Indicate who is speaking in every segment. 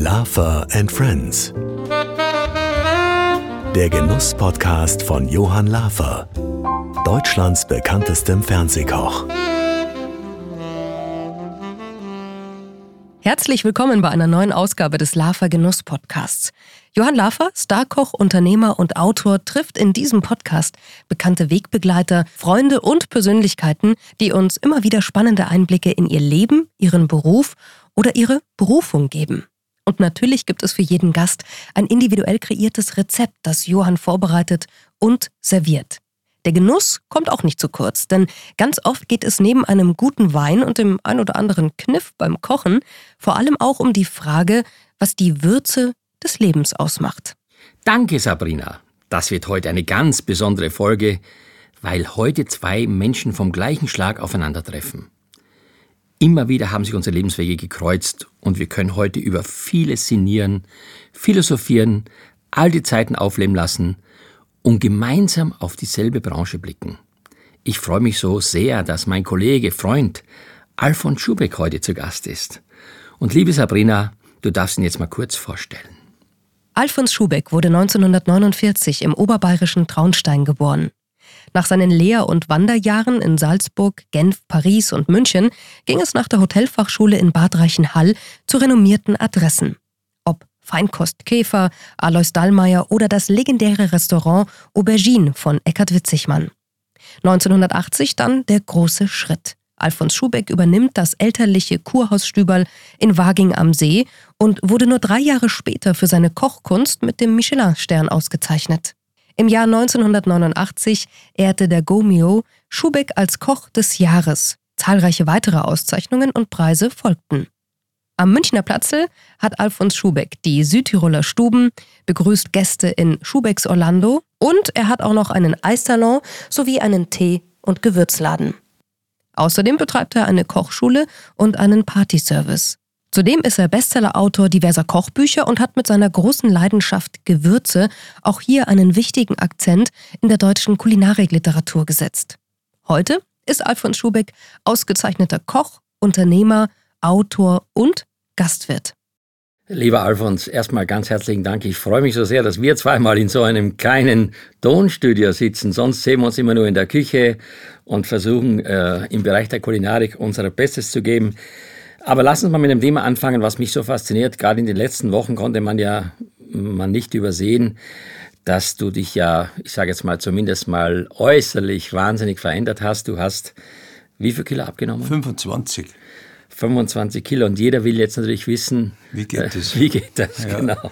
Speaker 1: Laffer and Friends. Der Genuss-Podcast von Johann Laffer, Deutschlands bekanntestem Fernsehkoch.
Speaker 2: Herzlich willkommen bei einer neuen Ausgabe des Laffer Genuss Podcasts. Johann Laffer, Starkoch, Unternehmer und Autor, trifft in diesem Podcast bekannte Wegbegleiter, Freunde und Persönlichkeiten, die uns immer wieder spannende Einblicke in ihr Leben, ihren Beruf oder ihre Berufung geben. Und natürlich gibt es für jeden Gast ein individuell kreiertes Rezept, das Johann vorbereitet und serviert. Der Genuss kommt auch nicht zu kurz, denn ganz oft geht es neben einem guten Wein und dem ein oder anderen Kniff beim Kochen vor allem auch um die Frage, was die Würze des Lebens ausmacht.
Speaker 3: Danke, Sabrina. Das wird heute eine ganz besondere Folge, weil heute zwei Menschen vom gleichen Schlag aufeinandertreffen. Immer wieder haben sich unsere Lebenswege gekreuzt und wir können heute über vieles sinnieren, philosophieren, all die Zeiten aufleben lassen und gemeinsam auf dieselbe Branche blicken. Ich freue mich so sehr, dass mein Kollege, Freund Alfons Schubeck heute zu Gast ist. Und liebe Sabrina, du darfst ihn jetzt mal kurz vorstellen.
Speaker 2: Alfons Schubeck wurde 1949 im oberbayerischen Traunstein geboren. Nach seinen Lehr- und Wanderjahren in Salzburg, Genf, Paris und München ging es nach der Hotelfachschule in Bad Reichenhall zu renommierten Adressen. Feinkost Käfer, Alois Dallmayr oder das legendäre Restaurant Aubergine von Eckhard Witzigmann. 1980 dann der große Schritt. Alfons Schubeck übernimmt das elterliche Kurhaus Stüberl in Waging am See und wurde nur drei Jahre später für seine Kochkunst mit dem Michelin-Stern ausgezeichnet. Im Jahr 1989 ehrte der Gomio Schubeck als Koch des Jahres. Zahlreiche weitere Auszeichnungen und Preise folgten. Am Münchner Platzl hat Alfons Schubeck die Südtiroler Stuben, begrüßt Gäste in Schubecks Orlando und er hat auch noch einen Eissalon sowie einen Tee- und Gewürzladen. Außerdem betreibt er eine Kochschule und einen Partyservice. Zudem ist er Bestsellerautor diverser Kochbücher und hat mit seiner großen Leidenschaft Gewürze auch hier einen wichtigen Akzent in der deutschen Kulinarikliteratur gesetzt. Heute ist Alfons Schubeck ausgezeichneter Koch, Unternehmer, Autor und Gastwirt.
Speaker 3: Lieber Alfons, erstmal ganz herzlichen Dank. Ich freue mich so sehr, dass wir zweimal in so einem kleinen Tonstudio sitzen. Sonst sehen wir uns immer nur in der Küche und versuchen äh, im Bereich der Kulinarik unser Bestes zu geben. Aber lass uns mal mit dem Thema anfangen, was mich so fasziniert. Gerade in den letzten Wochen konnte man ja man nicht übersehen, dass du dich ja, ich sage jetzt mal zumindest mal äußerlich wahnsinnig verändert hast. Du hast wie viel Kilo abgenommen?
Speaker 4: 25.
Speaker 3: 25 Kilo. Und jeder will jetzt natürlich wissen,
Speaker 4: wie geht das?
Speaker 3: Wie geht das, ja. genau.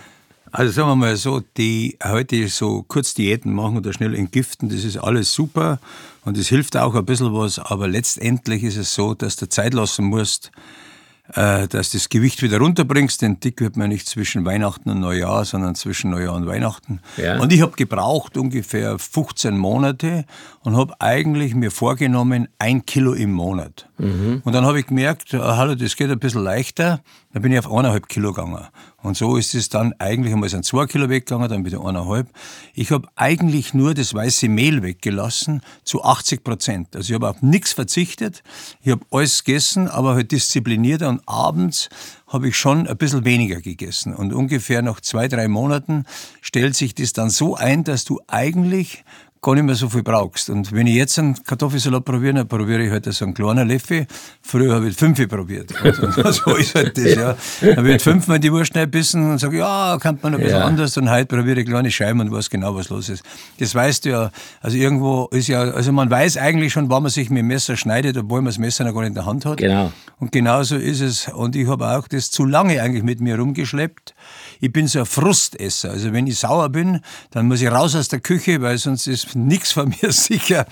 Speaker 4: Also sagen wir mal so, die heute so kurz Diäten machen oder schnell entgiften, das ist alles super und es hilft auch ein bisschen was, aber letztendlich ist es so, dass du Zeit lassen musst, äh, dass du das Gewicht wieder runterbringst, denn dick wird man nicht zwischen Weihnachten und Neujahr, sondern zwischen Neujahr und Weihnachten. Ja. Und ich habe gebraucht ungefähr 15 Monate und habe eigentlich mir vorgenommen, ein Kilo im Monat. Mhm. Und dann habe ich gemerkt, ah, hallo, das geht ein bisschen leichter. Dann bin ich auf eineinhalb Kilo gegangen. Und so ist es dann eigentlich einmal sind zwei Kilo weggegangen, dann wieder eineinhalb. Ich habe eigentlich nur das weiße Mehl weggelassen zu 80 Prozent. Also ich habe auf nichts verzichtet. Ich habe alles gegessen, aber halt diszipliniert. Und abends habe ich schon ein bisschen weniger gegessen. Und ungefähr nach zwei, drei Monaten stellt sich das dann so ein, dass du eigentlich gar nicht mehr so viel brauchst. Und wenn ich jetzt einen Kartoffelsalat probiere, dann probiere ich halt so einen kleinen Löffel. Früher habe ich fünf probiert. Also, so ist halt das, ja. Dann habe ich fünfmal die Wurst bissen und sage, ja, kann man ein bisschen ja. anders. Und heute probiere ich kleine Scheiben und weiß genau, was los ist. Das weißt du ja. Also irgendwo ist ja, also man weiß eigentlich schon, wann man sich mit dem Messer schneidet, obwohl man das Messer noch gar nicht in der Hand hat.
Speaker 3: Genau.
Speaker 4: Und genauso ist es. Und ich habe auch das zu lange eigentlich mit mir rumgeschleppt. Ich bin so ein Frustesser. Also wenn ich sauer bin, dann muss ich raus aus der Küche, weil sonst ist nichts von mir sicher.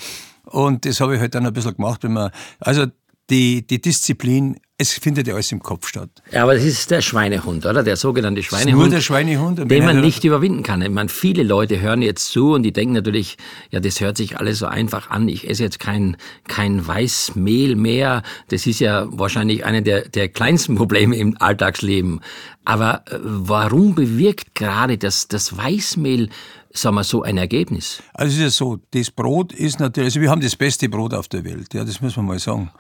Speaker 4: Und das habe ich halt dann ein bisschen gemacht, wenn man, also die, die Disziplin, es findet ja alles im Kopf statt.
Speaker 3: Ja, aber das ist der Schweinehund, oder? Der sogenannte Schweinehund.
Speaker 4: Nur der Schweinehund.
Speaker 3: Den man nicht überwinden kann. Ich meine, viele Leute hören jetzt zu und die denken natürlich, ja, das hört sich alles so einfach an. Ich esse jetzt kein, kein Weißmehl mehr. Das ist ja wahrscheinlich eine der, der kleinsten Probleme im Alltagsleben. Aber äh, warum bewirkt gerade das, das Weißmehl sagen wir so, ein Ergebnis?
Speaker 4: Also es ist ja so, das Brot ist natürlich, also wir haben das beste Brot auf der Welt, ja, das muss man mal sagen.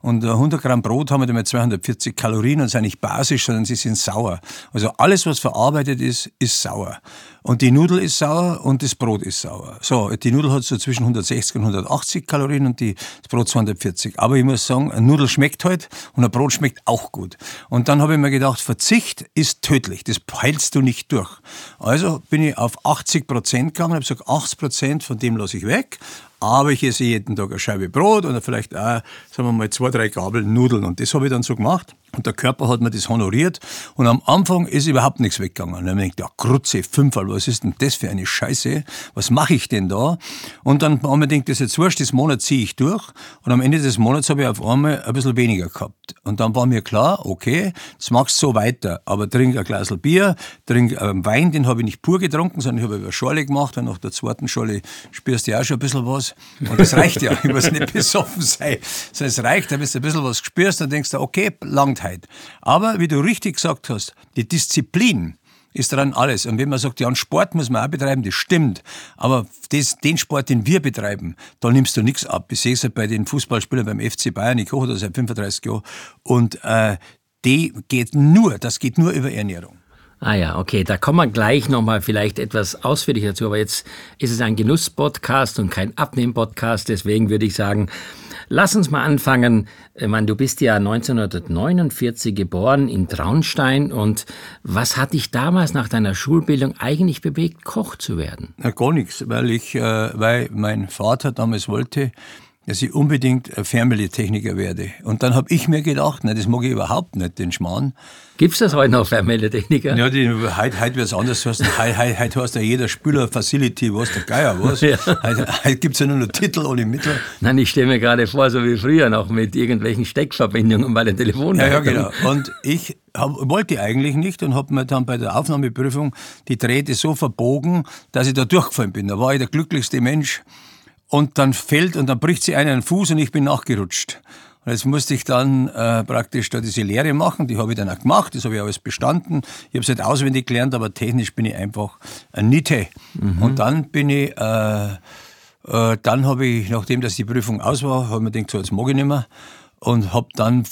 Speaker 4: Und 100 Gramm Brot haben wir damit 240 Kalorien und sind nicht basisch, sondern sie sind sauer. Also alles, was verarbeitet ist, ist sauer. Und die Nudel ist sauer und das Brot ist sauer. So, die Nudel hat so zwischen 160 und 180 Kalorien und die, das Brot 240. Aber ich muss sagen, ein Nudel schmeckt halt und ein Brot schmeckt auch gut. Und dann habe ich mir gedacht, Verzicht ist tödlich. Das heilst du nicht durch. Also bin ich auf 80 Prozent gegangen, habe gesagt, 80 Prozent von dem lasse ich weg aber ich esse jeden Tag eine Scheibe Brot oder vielleicht auch, sagen wir mal, zwei, drei Gabeln Nudeln. Und das habe ich dann so gemacht. Und der Körper hat mir das honoriert. Und am Anfang ist überhaupt nichts weggegangen. Und dann habe ich gedacht, ja, Krutze, Fünferl, was ist denn das für eine Scheiße? Was mache ich denn da? Und dann haben wir gedacht, das ist jetzt wurscht, das Monat ziehe ich durch. Und am Ende des Monats habe ich auf einmal ein bisschen weniger gehabt. Und dann war mir klar, okay, jetzt machst du so weiter. Aber trink ein Glas Bier, trink einen Wein, den habe ich nicht pur getrunken, sondern ich habe über Schorle gemacht. Und nach der zweiten Schorle spürst du ja auch schon ein bisschen was. Und das reicht ja. Ich muss nicht besoffen sein. Sondern es reicht, da bist du ein bisschen was gespürst, dann denkst du, okay, langt halt. Aber wie du richtig gesagt hast, die Disziplin ist daran alles. Und wenn man sagt, ja, einen Sport muss man auch betreiben, das stimmt. Aber das, den Sport, den wir betreiben, da nimmst du nichts ab. Ich sehe es halt bei den Fußballspielern beim FC Bayern, ich koche da seit 35 Jahren. Und äh, die geht nur, das geht nur über Ernährung.
Speaker 3: Ah ja, okay, da kommen wir gleich nochmal vielleicht etwas ausführlicher dazu, aber jetzt ist es ein Genuss-Podcast und kein Abnehm-Podcast, deswegen würde ich sagen, lass uns mal anfangen. Ich meine, du bist ja 1949 geboren in Traunstein und was hat dich damals nach deiner Schulbildung eigentlich bewegt, Koch zu werden?
Speaker 4: Ja, gar nichts, weil ich, äh, weil mein Vater damals wollte, dass ich unbedingt Fernmeldetechniker werde. Und dann habe ich mir gedacht, nein, das mag ich überhaupt nicht, den Schmarrn.
Speaker 3: Gibt es das heute noch, Fernmeldetechniker?
Speaker 4: Ja, die, heute, heute wird es anders. Heute, heute, heute heißt ja jeder Spieler Facility, was der Geier, was. Ja. Heute, heute gibt es ja nur noch Titel ohne Mittel.
Speaker 3: Nein, ich stelle mir gerade vor, so wie früher noch mit irgendwelchen Steckverbindungen bei den Telefonen.
Speaker 4: Ja, ja, genau. Und ich hab, wollte eigentlich nicht und habe mir dann bei der Aufnahmeprüfung die Drähte so verbogen, dass ich da durchgefallen bin. Da war ich der glücklichste Mensch und dann fällt und dann bricht sie einen Fuß und ich bin nachgerutscht. Und jetzt musste ich dann äh, praktisch da diese Lehre machen, die habe ich dann auch gemacht, das habe ich alles bestanden. Ich habe es nicht auswendig gelernt, aber technisch bin ich einfach ein Niete. Mhm. Und dann bin ich, äh, äh, dann habe ich, nachdem dass die Prüfung aus war, habe ich mir gedacht, so jetzt mag ich nicht mehr und habe dann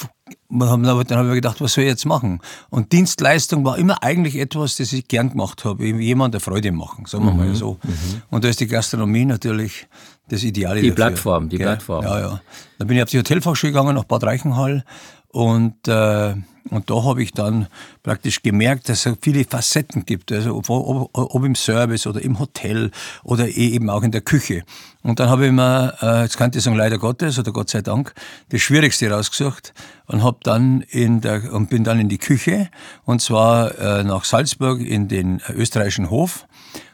Speaker 4: dann habe ich mir gedacht, was soll ich jetzt machen? Und Dienstleistung war immer eigentlich etwas, das ich gern gemacht habe, jemand eine Freude machen, sagen wir mhm. mal so. Mhm. Und da ist die Gastronomie natürlich das Ideale
Speaker 3: Die
Speaker 4: dafür.
Speaker 3: Plattform, die
Speaker 4: ja,
Speaker 3: Plattform.
Speaker 4: Ja, ja. Dann bin ich auf die Hotelfachschule gegangen, nach Bad Reichenhall und äh, und da habe ich dann praktisch gemerkt, dass es viele Facetten gibt, also ob, ob, ob, im Service oder im Hotel oder eh eben auch in der Küche. Und dann habe ich mir, äh, jetzt kann ich sagen leider Gottes oder Gott sei Dank, das Schwierigste rausgesucht und habe dann in der und bin dann in die Küche und zwar äh, nach Salzburg in den österreichischen Hof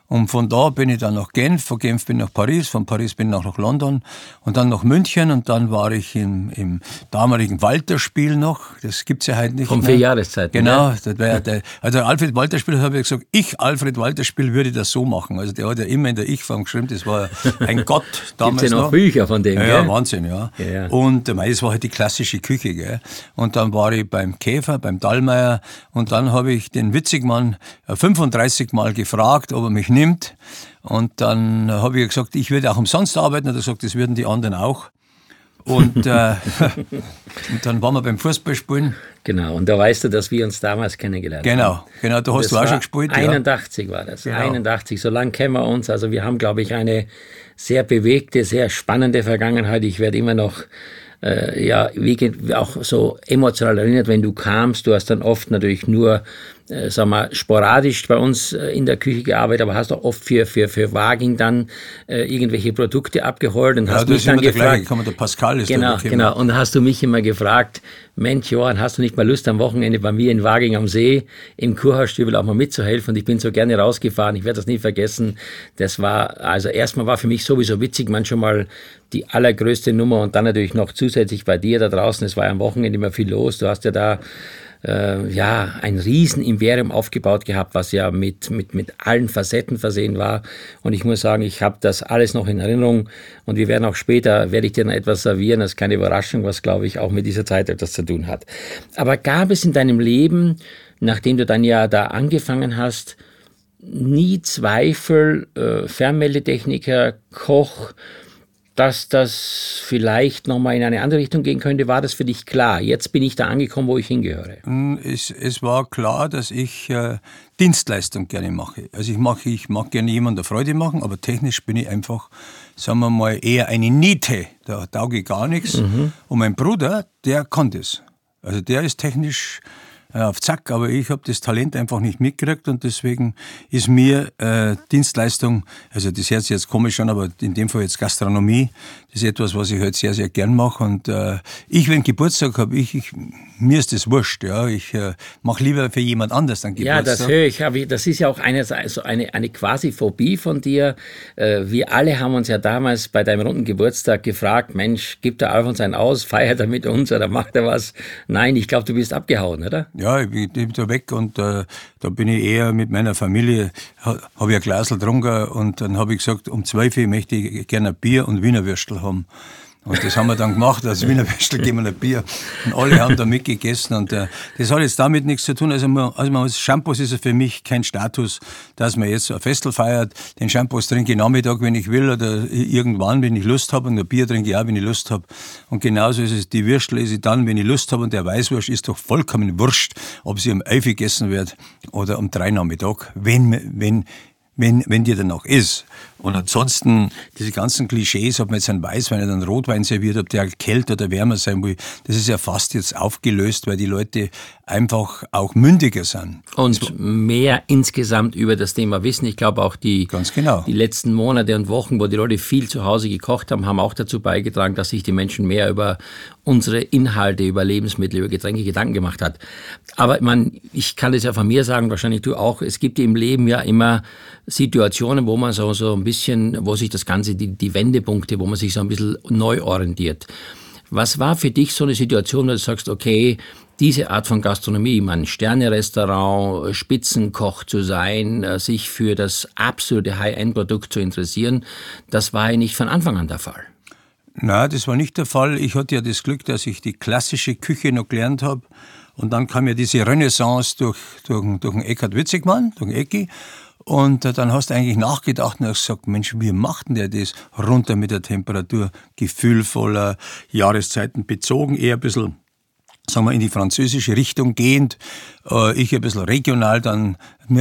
Speaker 4: und von da bin ich dann nach Genf, von Genf bin ich nach Paris, von Paris bin ich nach London und dann nach München und dann war ich im, im damaligen Walter-Spiel noch. Das gibt's ja heute nicht
Speaker 3: mehr. vier Jahreszeiten.
Speaker 4: Genau. Das war der, also Alfred Walter-Spiel habe ich gesagt, ich, Alfred Walter-Spiel, würde das so machen. Also der hat ja immer in der Ich-Form geschrieben, das war ein Gott
Speaker 3: damals Gibt's ja noch. noch. Bücher von dem,
Speaker 4: ja, gell? Ja, Wahnsinn, ja. ja, ja. Und das war halt die klassische Küche, gell. Und dann war ich beim Käfer, beim Dallmayr und dann habe ich den Witzigmann 35 Mal gefragt, ob er mich nimmt. Und dann habe ich gesagt, ich würde auch umsonst arbeiten. Und er gesagt, das würden die anderen auch. Und, äh, und dann waren wir beim Fußballspielen.
Speaker 3: Genau, und da weißt du, dass wir uns damals kennengelernt
Speaker 4: genau,
Speaker 3: haben.
Speaker 4: Genau, genau, da hast das du auch schon gespielt.
Speaker 3: 81 ja. war das, genau. 81, so lange kennen wir uns. Also wir haben, glaube ich, eine sehr bewegte, sehr spannende Vergangenheit. Ich werde immer noch äh, ja, wie, auch so emotional erinnert, wenn du kamst. Du hast dann oft natürlich nur äh, sag mal, sporadisch bei uns äh, in der Küche gearbeitet, aber hast auch oft für, für, für Waging dann äh, irgendwelche Produkte abgeholt und ja, hast mich dann gefragt.
Speaker 4: Der, der Pascal ist
Speaker 3: genau, genau. Und hast du mich immer gefragt, Mensch, Johann, hast du nicht mal Lust am Wochenende bei mir in Waging am See im Kurhausstübel auch mal mitzuhelfen? Und ich bin so gerne rausgefahren. Ich werde das nie vergessen. Das war, also erstmal war für mich sowieso witzig, man schon mal die allergrößte Nummer und dann natürlich noch zusätzlich bei dir da draußen. Es war ja am Wochenende immer viel los. Du hast ja da äh, ja, ein Riesenimperium aufgebaut gehabt, was ja mit, mit, mit allen Facetten versehen war. Und ich muss sagen, ich habe das alles noch in Erinnerung. Und wir werden auch später, werde ich dir noch etwas servieren, das ist keine Überraschung, was, glaube ich, auch mit dieser Zeit etwas zu tun hat. Aber gab es in deinem Leben, nachdem du dann ja da angefangen hast, nie Zweifel, äh, Fernmeldetechniker, Koch, dass das vielleicht nochmal in eine andere Richtung gehen könnte, war das für dich klar? Jetzt bin ich da angekommen, wo ich hingehöre.
Speaker 4: Hm, es, es war klar, dass ich äh, Dienstleistung gerne mache. Also ich mache, ich mag gerne jemandem Freude machen, aber technisch bin ich einfach, sagen wir mal, eher eine Niete. Da tauge ich gar nichts. Mhm. Und mein Bruder, der kann das. Also der ist technisch auf Zack, aber ich habe das Talent einfach nicht mitgekriegt und deswegen ist mir äh, Dienstleistung, also das hört sich jetzt komisch an, aber in dem Fall jetzt Gastronomie, das ist etwas, was ich halt sehr, sehr gern mache und äh, ich, wenn Geburtstag habe, ich, ich, mir ist das wurscht, ja, ich äh, mache lieber für jemand anders dann
Speaker 3: Geburtstag. Ja, das höre ich, das ist ja auch eine, also eine, eine quasi Phobie von dir. Äh, wir alle haben uns ja damals bei deinem runden Geburtstag gefragt, Mensch, gibt der Alfons einen aus, feiert er mit uns oder macht er was? Nein, ich glaube, du bist abgehauen, oder?
Speaker 4: Ja, ich bin da weg und äh, da bin ich eher mit meiner Familie, habe ich ein Glas getrunken und dann habe ich gesagt, um 12 Uhr möchte ich gerne Bier und Wiener Haben. Und das haben wir dann gemacht, als Wiener Würstel geben wir ein Bier. Und alle haben da mitgegessen. Und äh, das hat jetzt damit nichts zu tun. Also, man, also man, Shampoos ist für mich kein Status, dass man jetzt ein Festel feiert. Den Shampoos trinke ich Nachmittag, wenn ich will, oder irgendwann, wenn ich Lust habe. Und ein Bier trinke ich auch, wenn ich Lust habe. Und genauso ist es, die Würstel esse ich dann, wenn ich Lust habe. Und der Weißwurst ist doch vollkommen wurscht, ob sie um 11 gegessen wird oder um 3 Nachmittag, wenn, wenn, wenn, wenn dir dann noch ist. Und ansonsten, diese ganzen Klischees, ob man jetzt einen Weißwein oder einen Rotwein serviert, ob der kälter oder wärmer sein will, das ist ja fast jetzt aufgelöst, weil die Leute einfach auch mündiger sind.
Speaker 3: Und mehr insgesamt über das Thema wissen. Ich glaube auch die,
Speaker 4: genau.
Speaker 3: die letzten Monate und Wochen, wo die Leute viel zu Hause gekocht haben, haben auch dazu beigetragen, dass sich die Menschen mehr über unsere Inhalte, über Lebensmittel, über Getränke Gedanken gemacht hat. Aber man, ich kann das ja von mir sagen, wahrscheinlich du auch, es gibt im Leben ja immer Situationen, wo man so, so ein bisschen, wo sich das Ganze, die, die Wendepunkte, wo man sich so ein bisschen neu orientiert. Was war für dich so eine Situation, wo du sagst, okay, diese Art von Gastronomie, man Sterne-Restaurant, Spitzenkoch zu sein, äh, sich für das absolute High-End-Produkt zu interessieren, das war ja nicht von Anfang an der Fall.
Speaker 4: Na, das war nicht der Fall. Ich hatte ja das Glück, dass ich die klassische Küche noch gelernt habe. Und dann kam ja diese Renaissance durch, durch, durch den Eckhard Witzigmann, durch den Ecki. Und äh, dann hast du eigentlich nachgedacht und hast gesagt, Mensch, wie macht denn der das runter mit der Temperatur? Gefühlvoller, Jahreszeiten bezogen, eher ein bisschen sagen wir, in die französische Richtung gehend. Äh, ich ein bisschen regional dann,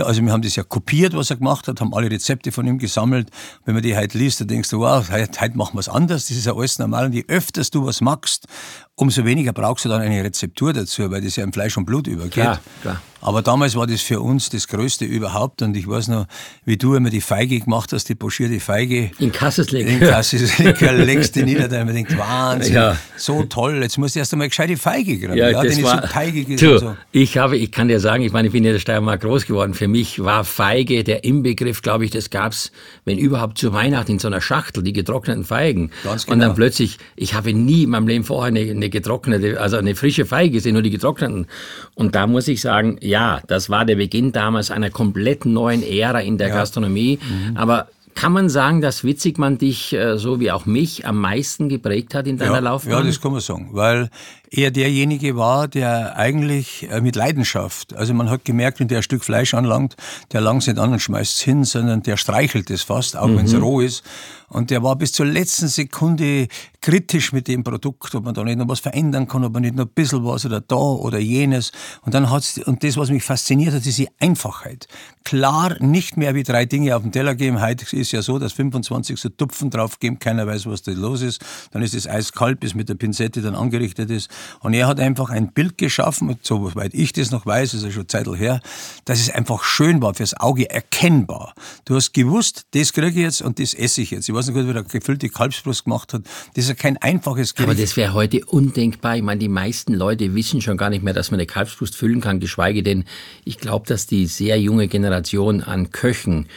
Speaker 4: also wir haben das ja kopiert, was er gemacht hat, haben alle Rezepte von ihm gesammelt. Wenn man die heute liest, dann denkst du, wow, heute, heute machen wir es anders, das ist ja alles normal. Und je öfter du was machst, umso weniger brauchst du dann eine Rezeptur dazu, weil das ja in Fleisch und Blut übergeht. Klar, klar. Aber damals war das für uns das Größte überhaupt und ich weiß noch, wie du immer die Feige gemacht hast, die pochierte Feige.
Speaker 3: In Kassesleger.
Speaker 4: In Kassesleger legst du nieder, da man denkt, Wahnsinn, ja. so toll, jetzt musst du erst einmal gescheite Feige kriegen.
Speaker 3: Ja, ja das war, so teigig ist so. Ich habe, ich kann dir sagen, ich meine, ich bin ja der Steiermark groß geworden. Für mich war Feige der Inbegriff, glaube ich, das gab's, wenn überhaupt zu Weihnachten in so einer Schachtel, die getrockneten Feigen. Ganz genau. Und dann plötzlich, ich habe nie in meinem Leben vorher eine, eine getrocknete, also eine frische Feige gesehen, nur die getrockneten. Und da muss ich sagen, ja, das war der Beginn damals einer komplett neuen Ära in der ja. Gastronomie. Mhm. Aber kann man sagen, dass Witzigmann dich, äh, so wie auch mich, am meisten geprägt hat in deiner
Speaker 4: ja,
Speaker 3: Laufbahn?
Speaker 4: Ja, das kann man sagen, weil er derjenige war, der eigentlich äh, mit Leidenschaft, also man hat gemerkt, wenn der ein Stück Fleisch anlangt, der langt es nicht an und schmeißt es hin, sondern der streichelt es fast, auch mhm. wenn es roh ist. Und der war bis zur letzten Sekunde kritisch mit dem Produkt, ob man da nicht noch was verändern kann, ob man nicht noch ein bisschen was oder da oder jenes. Und dann hat's, und das, was mich fasziniert hat, ist die Einfachheit. Klar, nicht mehr wie drei Dinge auf dem Teller geben. Heute ist ja so, dass 25 so Tupfen drauf geben, keiner weiß, was da los ist. Dann ist es eiskalt, bis mit der Pinzette dann angerichtet ist. Und er hat einfach ein Bild geschaffen, soweit ich das noch weiß, ist ja schon Zeit her, dass es einfach schön war, fürs Auge erkennbar. Du hast gewusst, das kriege ich jetzt und das esse ich jetzt. Ich weiß nicht gut, wie er gefüllte Kalbsbrust gemacht hat. Das ist ja kein einfaches
Speaker 3: Gericht. Aber das wäre heute undenkbar. Ich meine, die meisten Leute wissen schon gar nicht mehr, dass man eine Kalbsbrust füllen kann, geschweige denn, ich glaube, dass die sehr junge Generation an Köchen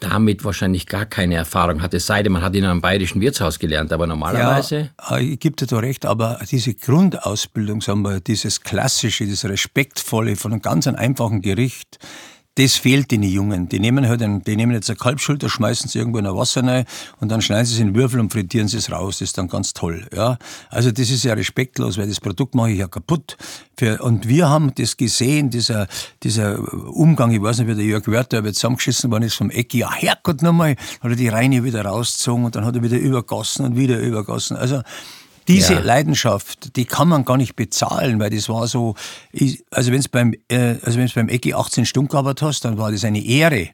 Speaker 3: damit wahrscheinlich gar keine Erfahrung hat. Es sei denn, man hat in einem bayerischen Wirtshaus gelernt, aber normalerweise.
Speaker 4: Ja, ich gebe dir da recht, aber diese Grundausbildung, sagen wir, dieses klassische, dieses respektvolle von einem ganz einfachen Gericht, das fehlt den Jungen. Die nehmen halt ein, die nehmen jetzt eine Kalbschulter, schmeißen sie irgendwo in ein Wasser rein und dann schneiden sie es in Würfel und frittieren sie es raus. Das ist dann ganz toll. Ja? Also das ist ja respektlos, weil das Produkt mache ich ja kaputt. Für, und wir haben das gesehen, dieser, dieser Umgang, ich weiß nicht, wie der Jörg Wörter aber zusammengeschissen worden ist vom Ecki, ja Herrgott nochmal, hat er die Reine wieder rausgezogen und dann hat er wieder übergossen und wieder übergossen. Also diese ja. Leidenschaft, die kann man gar nicht bezahlen, weil das war so, also wenn es beim, äh, also wenn es beim Ecki 18 Stunden gearbeitet hast, dann war das eine Ehre.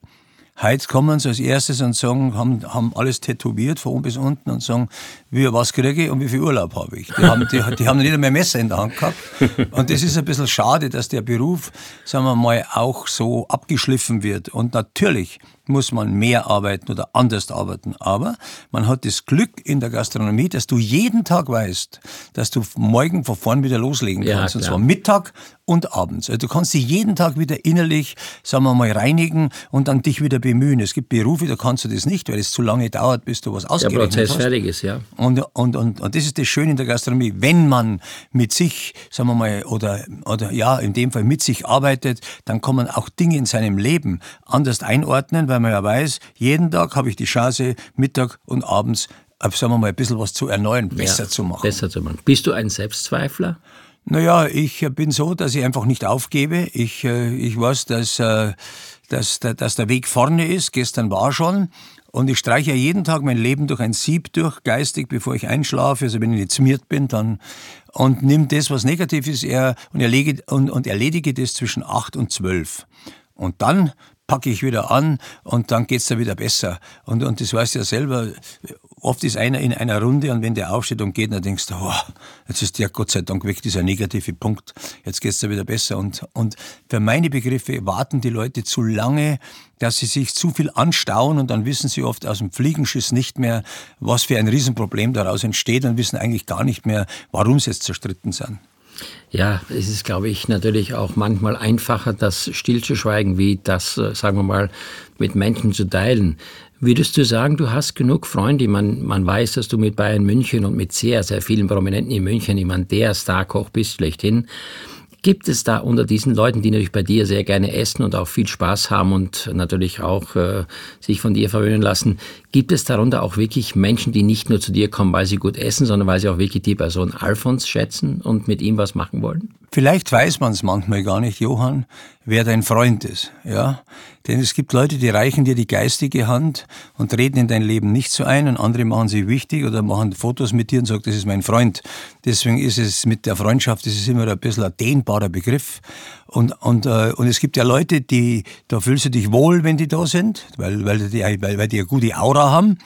Speaker 4: Heute kommen sie als erstes und sagen, haben, haben alles tätowiert von oben bis unten und sagen, wie, was kriege ich und wie viel Urlaub habe ich. Die haben, die, die haben nicht einmal Messer in der Hand gehabt. Und das ist ein bisschen schade, dass der Beruf, sagen wir mal, auch so abgeschliffen wird. Und natürlich muss man mehr arbeiten oder anders arbeiten. Aber man hat das Glück in der Gastronomie, dass du jeden Tag weißt, dass du morgen von vorn wieder loslegen kannst. Ja, und zwar Mittag und abends. Also du kannst dich jeden Tag wieder innerlich, sagen wir mal, reinigen und dann dich wieder bemühen. Es gibt Berufe, da kannst du das nicht, weil es zu lange dauert, bis du was ausgerechnet hast. Der Prozess
Speaker 3: fertig ist, ja.
Speaker 4: Und, und, und, und das ist das Schöne in der Gastronomie. Wenn man mit sich, sagen wir mal, oder, oder ja, in dem Fall mit sich arbeitet, dann kann man auch Dinge in seinem Leben anders einordnen, weil man ja weiß, jeden Tag habe ich die Chance, Mittag und abends, äh, sagen wir mal, ein bisschen was zu erneuern, besser ja, zu machen.
Speaker 3: Besser zu machen. Bist du ein Selbstzweifler?
Speaker 4: Naja, ich bin so, dass ich einfach nicht aufgebe. Ich, äh, ich weiß, dass, äh, dass, dass der Weg vorne ist. Gestern war schon. Und ich streiche ja jeden Tag mein Leben durch ein Sieb durch, geistig, bevor ich einschlafe. Also wenn ich nicht zmiert bin, dann und nimm das, was negativ ist, er, und, erlege, und, und erledige das zwischen acht und zwölf. Und dann packe ich wieder an und dann geht's da wieder besser. Und, und das weißt du ja selber, oft ist einer in einer Runde und wenn der aufsteht und geht, dann denkst du, oh, jetzt ist der Gott sei Dank weg, dieser negative Punkt, jetzt geht's da wieder besser. Und, und für meine Begriffe warten die Leute zu lange, dass sie sich zu viel anstauen und dann wissen sie oft aus dem Fliegenschiss nicht mehr, was für ein Riesenproblem daraus entsteht und wissen eigentlich gar nicht mehr, warum sie jetzt zerstritten sind.
Speaker 3: Ja, es ist, glaube ich, natürlich auch manchmal einfacher, das stillzuschweigen, wie das, äh, sagen wir mal, mit Menschen zu teilen. Würdest du sagen, du hast genug Freunde? Man, man weiß, dass du mit Bayern München und mit sehr, sehr vielen Prominenten in München jemand der Starkoch bist, schlechthin. Gibt es da unter diesen Leuten, die natürlich bei dir sehr gerne essen und auch viel Spaß haben und natürlich auch äh, sich von dir verwöhnen lassen, gibt es darunter auch wirklich Menschen, die nicht nur zu dir kommen, weil sie gut essen, sondern weil sie auch wirklich die Person Alfons schätzen und mit ihm was machen wollen?
Speaker 4: Vielleicht weiß man es manchmal gar nicht, Johann, wer dein Freund ist, ja. Denn es gibt Leute, die reichen dir die geistige Hand und reden in dein Leben nicht so ein und andere machen sie wichtig oder machen Fotos mit dir und sagen, das ist mein Freund. Deswegen ist es mit der Freundschaft, das ist immer ein bisschen ein dehnbarer Begriff. Und, und, äh, und es gibt ja Leute, die, da fühlst du dich wohl, wenn die da sind, weil, weil, die, weil, weil die eine gute Aura haben.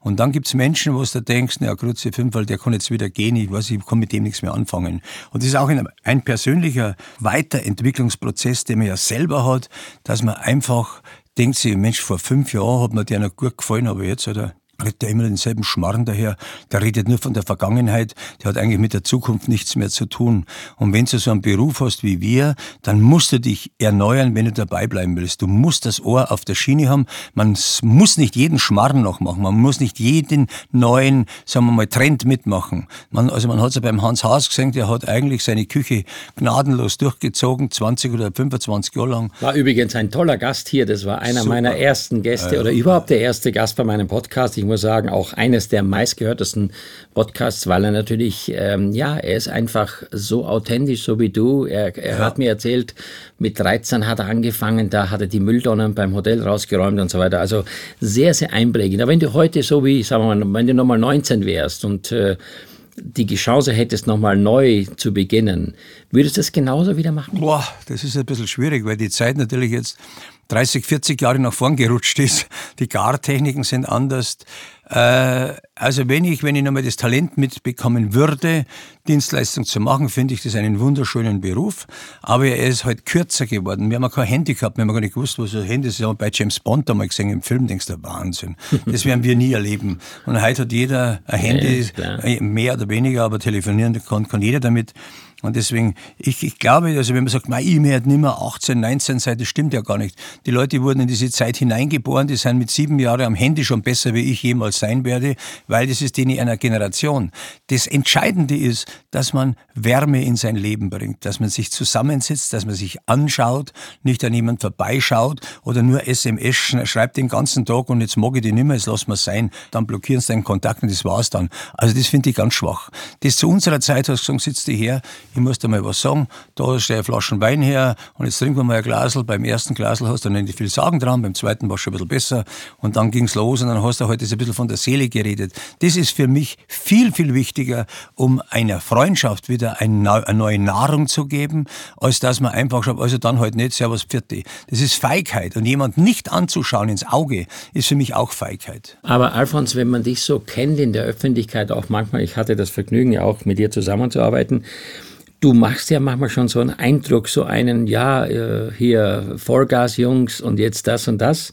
Speaker 4: Und dann gibt's Menschen, wo du denkst, na Grütze Fünfmal, der kann jetzt wieder gehen, ich weiß, ich kann mit dem nichts mehr anfangen. Und das ist auch ein, persönlicher Weiterentwicklungsprozess, den man ja selber hat, dass man einfach denkt sich, Mensch, vor fünf Jahren hat mir der noch gut gefallen, aber jetzt, oder? Redet der immer denselben Schmarrn daher, der redet nur von der Vergangenheit, der hat eigentlich mit der Zukunft nichts mehr zu tun. Und wenn du so einen Beruf hast wie wir, dann musst du dich erneuern, wenn du dabei bleiben willst. Du musst das Ohr auf der Schiene haben. Man muss nicht jeden Schmarrn noch machen. Man muss nicht jeden neuen, sagen wir mal, Trend mitmachen. Man, also man hat es ja beim Hans Haas gesehen, der hat eigentlich seine Küche gnadenlos durchgezogen, 20 oder 25 Jahre lang.
Speaker 3: War übrigens ein toller Gast hier. Das war einer Super. meiner ersten Gäste äh, oder überhaupt der erste Gast bei meinem Podcast. Ich ich muss sagen, auch eines der meistgehörtesten Podcasts, weil er natürlich, ähm, ja, er ist einfach so authentisch, so wie du. Er, er ja. hat mir erzählt, mit 13 hat er angefangen, da hat er die Mülltonnen beim Hotel rausgeräumt und so weiter. Also sehr, sehr einprägend. Aber wenn du heute so wie, sagen wir mal, wenn du nochmal 19 wärst und äh, die Chance hättest, nochmal neu zu beginnen, würdest du das genauso wieder machen?
Speaker 4: Boah, das ist ein bisschen schwierig, weil die Zeit natürlich jetzt 30, 40 Jahre nach vorn gerutscht ist. Die Gartechniken sind anders. Äh, also wenn ich, wenn ich nochmal das Talent mitbekommen würde, Dienstleistung zu machen, finde ich das einen wunderschönen Beruf. Aber er ist halt kürzer geworden. Wir haben kein Handy gehabt, wir haben gar nicht gewusst, was ein Handy ist. Wir haben bei James Bond einmal gesehen im Film, denkst du, Wahnsinn. Das werden wir nie erleben. Und heute hat jeder ein Handy, ja, mehr oder weniger, aber telefonieren kann, kann jeder damit. Und deswegen, ich, ich glaube, also wenn man sagt, mein E-Mail hat nicht mehr 18, 19 Seiten, das stimmt ja gar nicht. Die Leute wurden in diese Zeit hineingeboren, die sind mit sieben Jahren am Handy schon besser, wie ich jemals sein werde, weil das ist denen einer Generation. Das Entscheidende ist, dass man Wärme in sein Leben bringt, dass man sich zusammensetzt, dass man sich anschaut, nicht an jemand vorbeischaut oder nur SMS schreibt den ganzen Tag und jetzt mag ich dich nicht mehr, jetzt lass mal sein, dann blockieren sie deinen Kontakt und das war's dann. Also das finde ich ganz schwach. Das zu unserer Zeit hast du gesagt, sitzt du her, ich muss dir mal was sagen, da steht Flaschen Wein her und jetzt trinken wir mal ein Glasel. Beim ersten Glasel hast du dann nicht viel Sagen dran, beim zweiten war es schon ein bisschen besser und dann ging's los und dann hast du heute halt ein bisschen von der Seele geredet. Das ist für mich viel, viel wichtiger, um einer Freundschaft wieder eine neue Nahrung zu geben, als dass man einfach schreibt, also dann halt nicht, Servus Pfiat. Das ist Feigheit und jemand nicht anzuschauen ins Auge ist für mich auch Feigheit.
Speaker 3: Aber Alfons, wenn man dich so kennt in der Öffentlichkeit, auch manchmal, ich hatte das Vergnügen ja auch mit dir zusammenzuarbeiten, du machst ja manchmal schon so einen Eindruck, so einen, ja, äh, hier Vollgas-Jungs und jetzt das und das.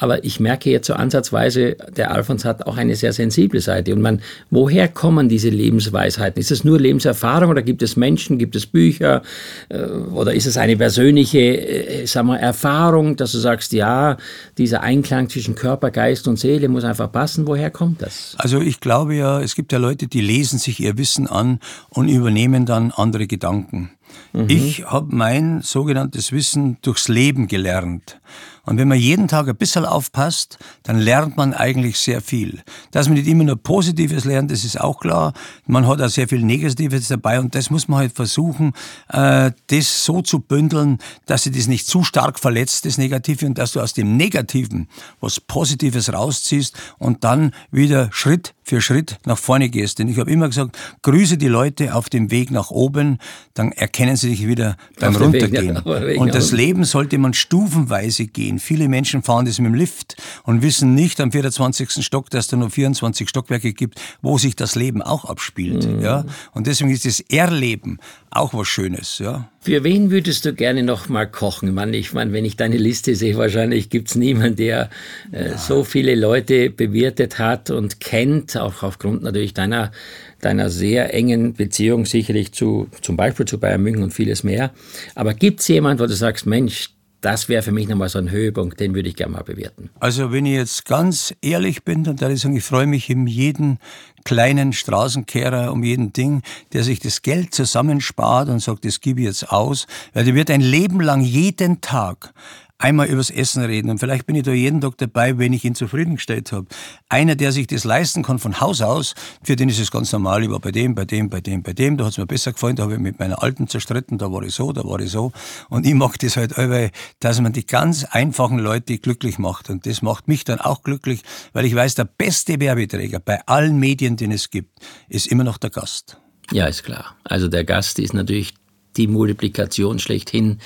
Speaker 3: Aber ich merke jetzt so ansatzweise, der Alfons hat auch eine sehr sensible Seite. Und man, woher kommen diese Lebensweisheiten? Ist es nur Lebenserfahrung oder gibt es Menschen, gibt es Bücher? Äh, oder ist es eine persönliche, äh, sag mal, Erfahrung, dass du sagst, ja, dieser Einklang zwischen Körper, Geist und Seele muss einfach passen? Woher kommt das?
Speaker 4: Also ich glaube ja, es gibt ja Leute, die lesen sich ihr Wissen an und übernehmen dann andere Gedanken. Mhm. Ich habe mein sogenanntes Wissen durchs Leben gelernt. Und wenn man jeden Tag ein bisschen aufpasst, dann lernt man eigentlich sehr viel. Dass man nicht immer nur Positives lernt, das ist auch klar. Man hat auch sehr viel Negatives dabei und das muss man halt versuchen, äh, das so zu bündeln, dass sie das nicht zu stark verletzt, das Negative, und dass du aus dem Negativen was Positives rausziehst und dann wieder Schritt für Schritt nach vorne gehst. Denn ich habe immer gesagt, grüße die Leute auf dem Weg nach oben, dann erkennen sie dich wieder beim auf Runtergehen. Und das Leben sollte man stufenweise gehen. Viele Menschen fahren das mit dem Lift und wissen nicht am 24. Stock, dass da nur 24 Stockwerke gibt, wo sich das Leben auch abspielt. Mhm. Ja? Und deswegen ist das Erleben auch was Schönes. Ja?
Speaker 3: Für wen würdest du gerne noch mal kochen? Mann, ich meine, wenn ich deine Liste sehe, wahrscheinlich gibt es niemanden, der äh, ja. so viele Leute bewirtet hat und kennt, auch aufgrund natürlich deiner deiner sehr engen Beziehung sicherlich zu, zum Beispiel zu Bayern München und vieles mehr. Aber gibt es jemanden, wo du sagst, Mensch, das wäre für mich nochmal so ein Höhepunkt, den würde ich gerne mal bewerten.
Speaker 4: Also wenn ich jetzt ganz ehrlich bin, dann würde ich sagen, ich freue mich um jeden kleinen Straßenkehrer, um jeden Ding, der sich das Geld zusammenspart und sagt, das gebe ich jetzt aus, weil der wird ein Leben lang jeden Tag einmal übers Essen reden. Und vielleicht bin ich da jeden Tag dabei, wenn ich ihn zufriedengestellt habe. Einer, der sich das leisten kann von Haus aus, für den ist es ganz normal. Ich war bei dem, bei dem, bei dem, bei dem. Da hat es mir besser gefallen. Da habe ich mit meiner Alten zerstritten. Da war ich so, da war ich so. Und ich mag das halt alle, dass man die ganz einfachen Leute glücklich macht. Und das macht mich dann auch glücklich, weil ich weiß, der beste Werbeträger bei allen Medien, den es gibt, ist immer noch der Gast.
Speaker 3: Ja, ist klar. Also der Gast ist natürlich die Multiplikation schlechthin.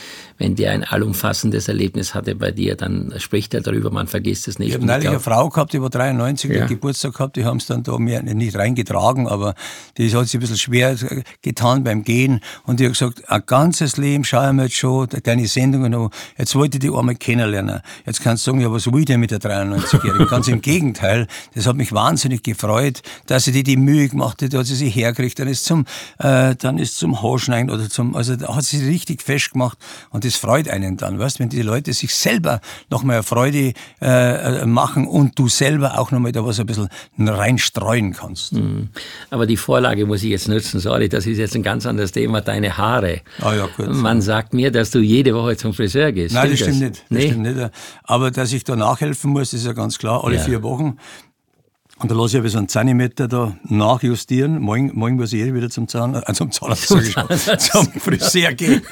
Speaker 3: Wenn der ein allumfassendes Erlebnis hatte bei dir, dann spricht er darüber, man vergisst es nicht.
Speaker 4: Ich habe neulich eine Frau gehabt, die war 93, ja. Geburtstag gehabt, die haben es dann da mehr nicht reingetragen, aber die hat sich ein bisschen schwer getan beim Gehen und die hat gesagt, ein ganzes Leben schaue ich mir jetzt schon deine Sendungen an, jetzt wollte ich die einmal kennenlernen. Jetzt kannst du sagen, ja, was will ich denn mit der 93-Jährigen? Ganz im Gegenteil, das hat mich wahnsinnig gefreut, dass sie die die Mühe gemacht hat, da hat sie sich hergekriegt, dann ist zum, äh, dann ist zum Haarschneiden oder zum, also da hat sie richtig festgemacht und das freut einen dann, weißt, wenn die Leute sich selber nochmal eine Freude äh, machen und du selber auch nochmal da was ein bisschen reinstreuen kannst. Mhm.
Speaker 3: Aber die Vorlage muss ich jetzt nutzen, sorry, das ist jetzt ein ganz anderes Thema, deine Haare.
Speaker 4: Ah, ja, gut.
Speaker 3: Man sagt mir, dass du jede Woche zum Friseur gehst.
Speaker 4: Nein, das stimmt, das? Nicht. das nee? stimmt nicht. Aber dass ich da nachhelfen muss, ist ja ganz klar, alle ja. vier Wochen. Und da lasse ich aber so einen Zentimeter da nachjustieren. Morgen, morgen muss ich eh wieder zum Zahnarzt, äh, zum Zahnarzt, zum, Zahnarzt. zum Friseur gehen.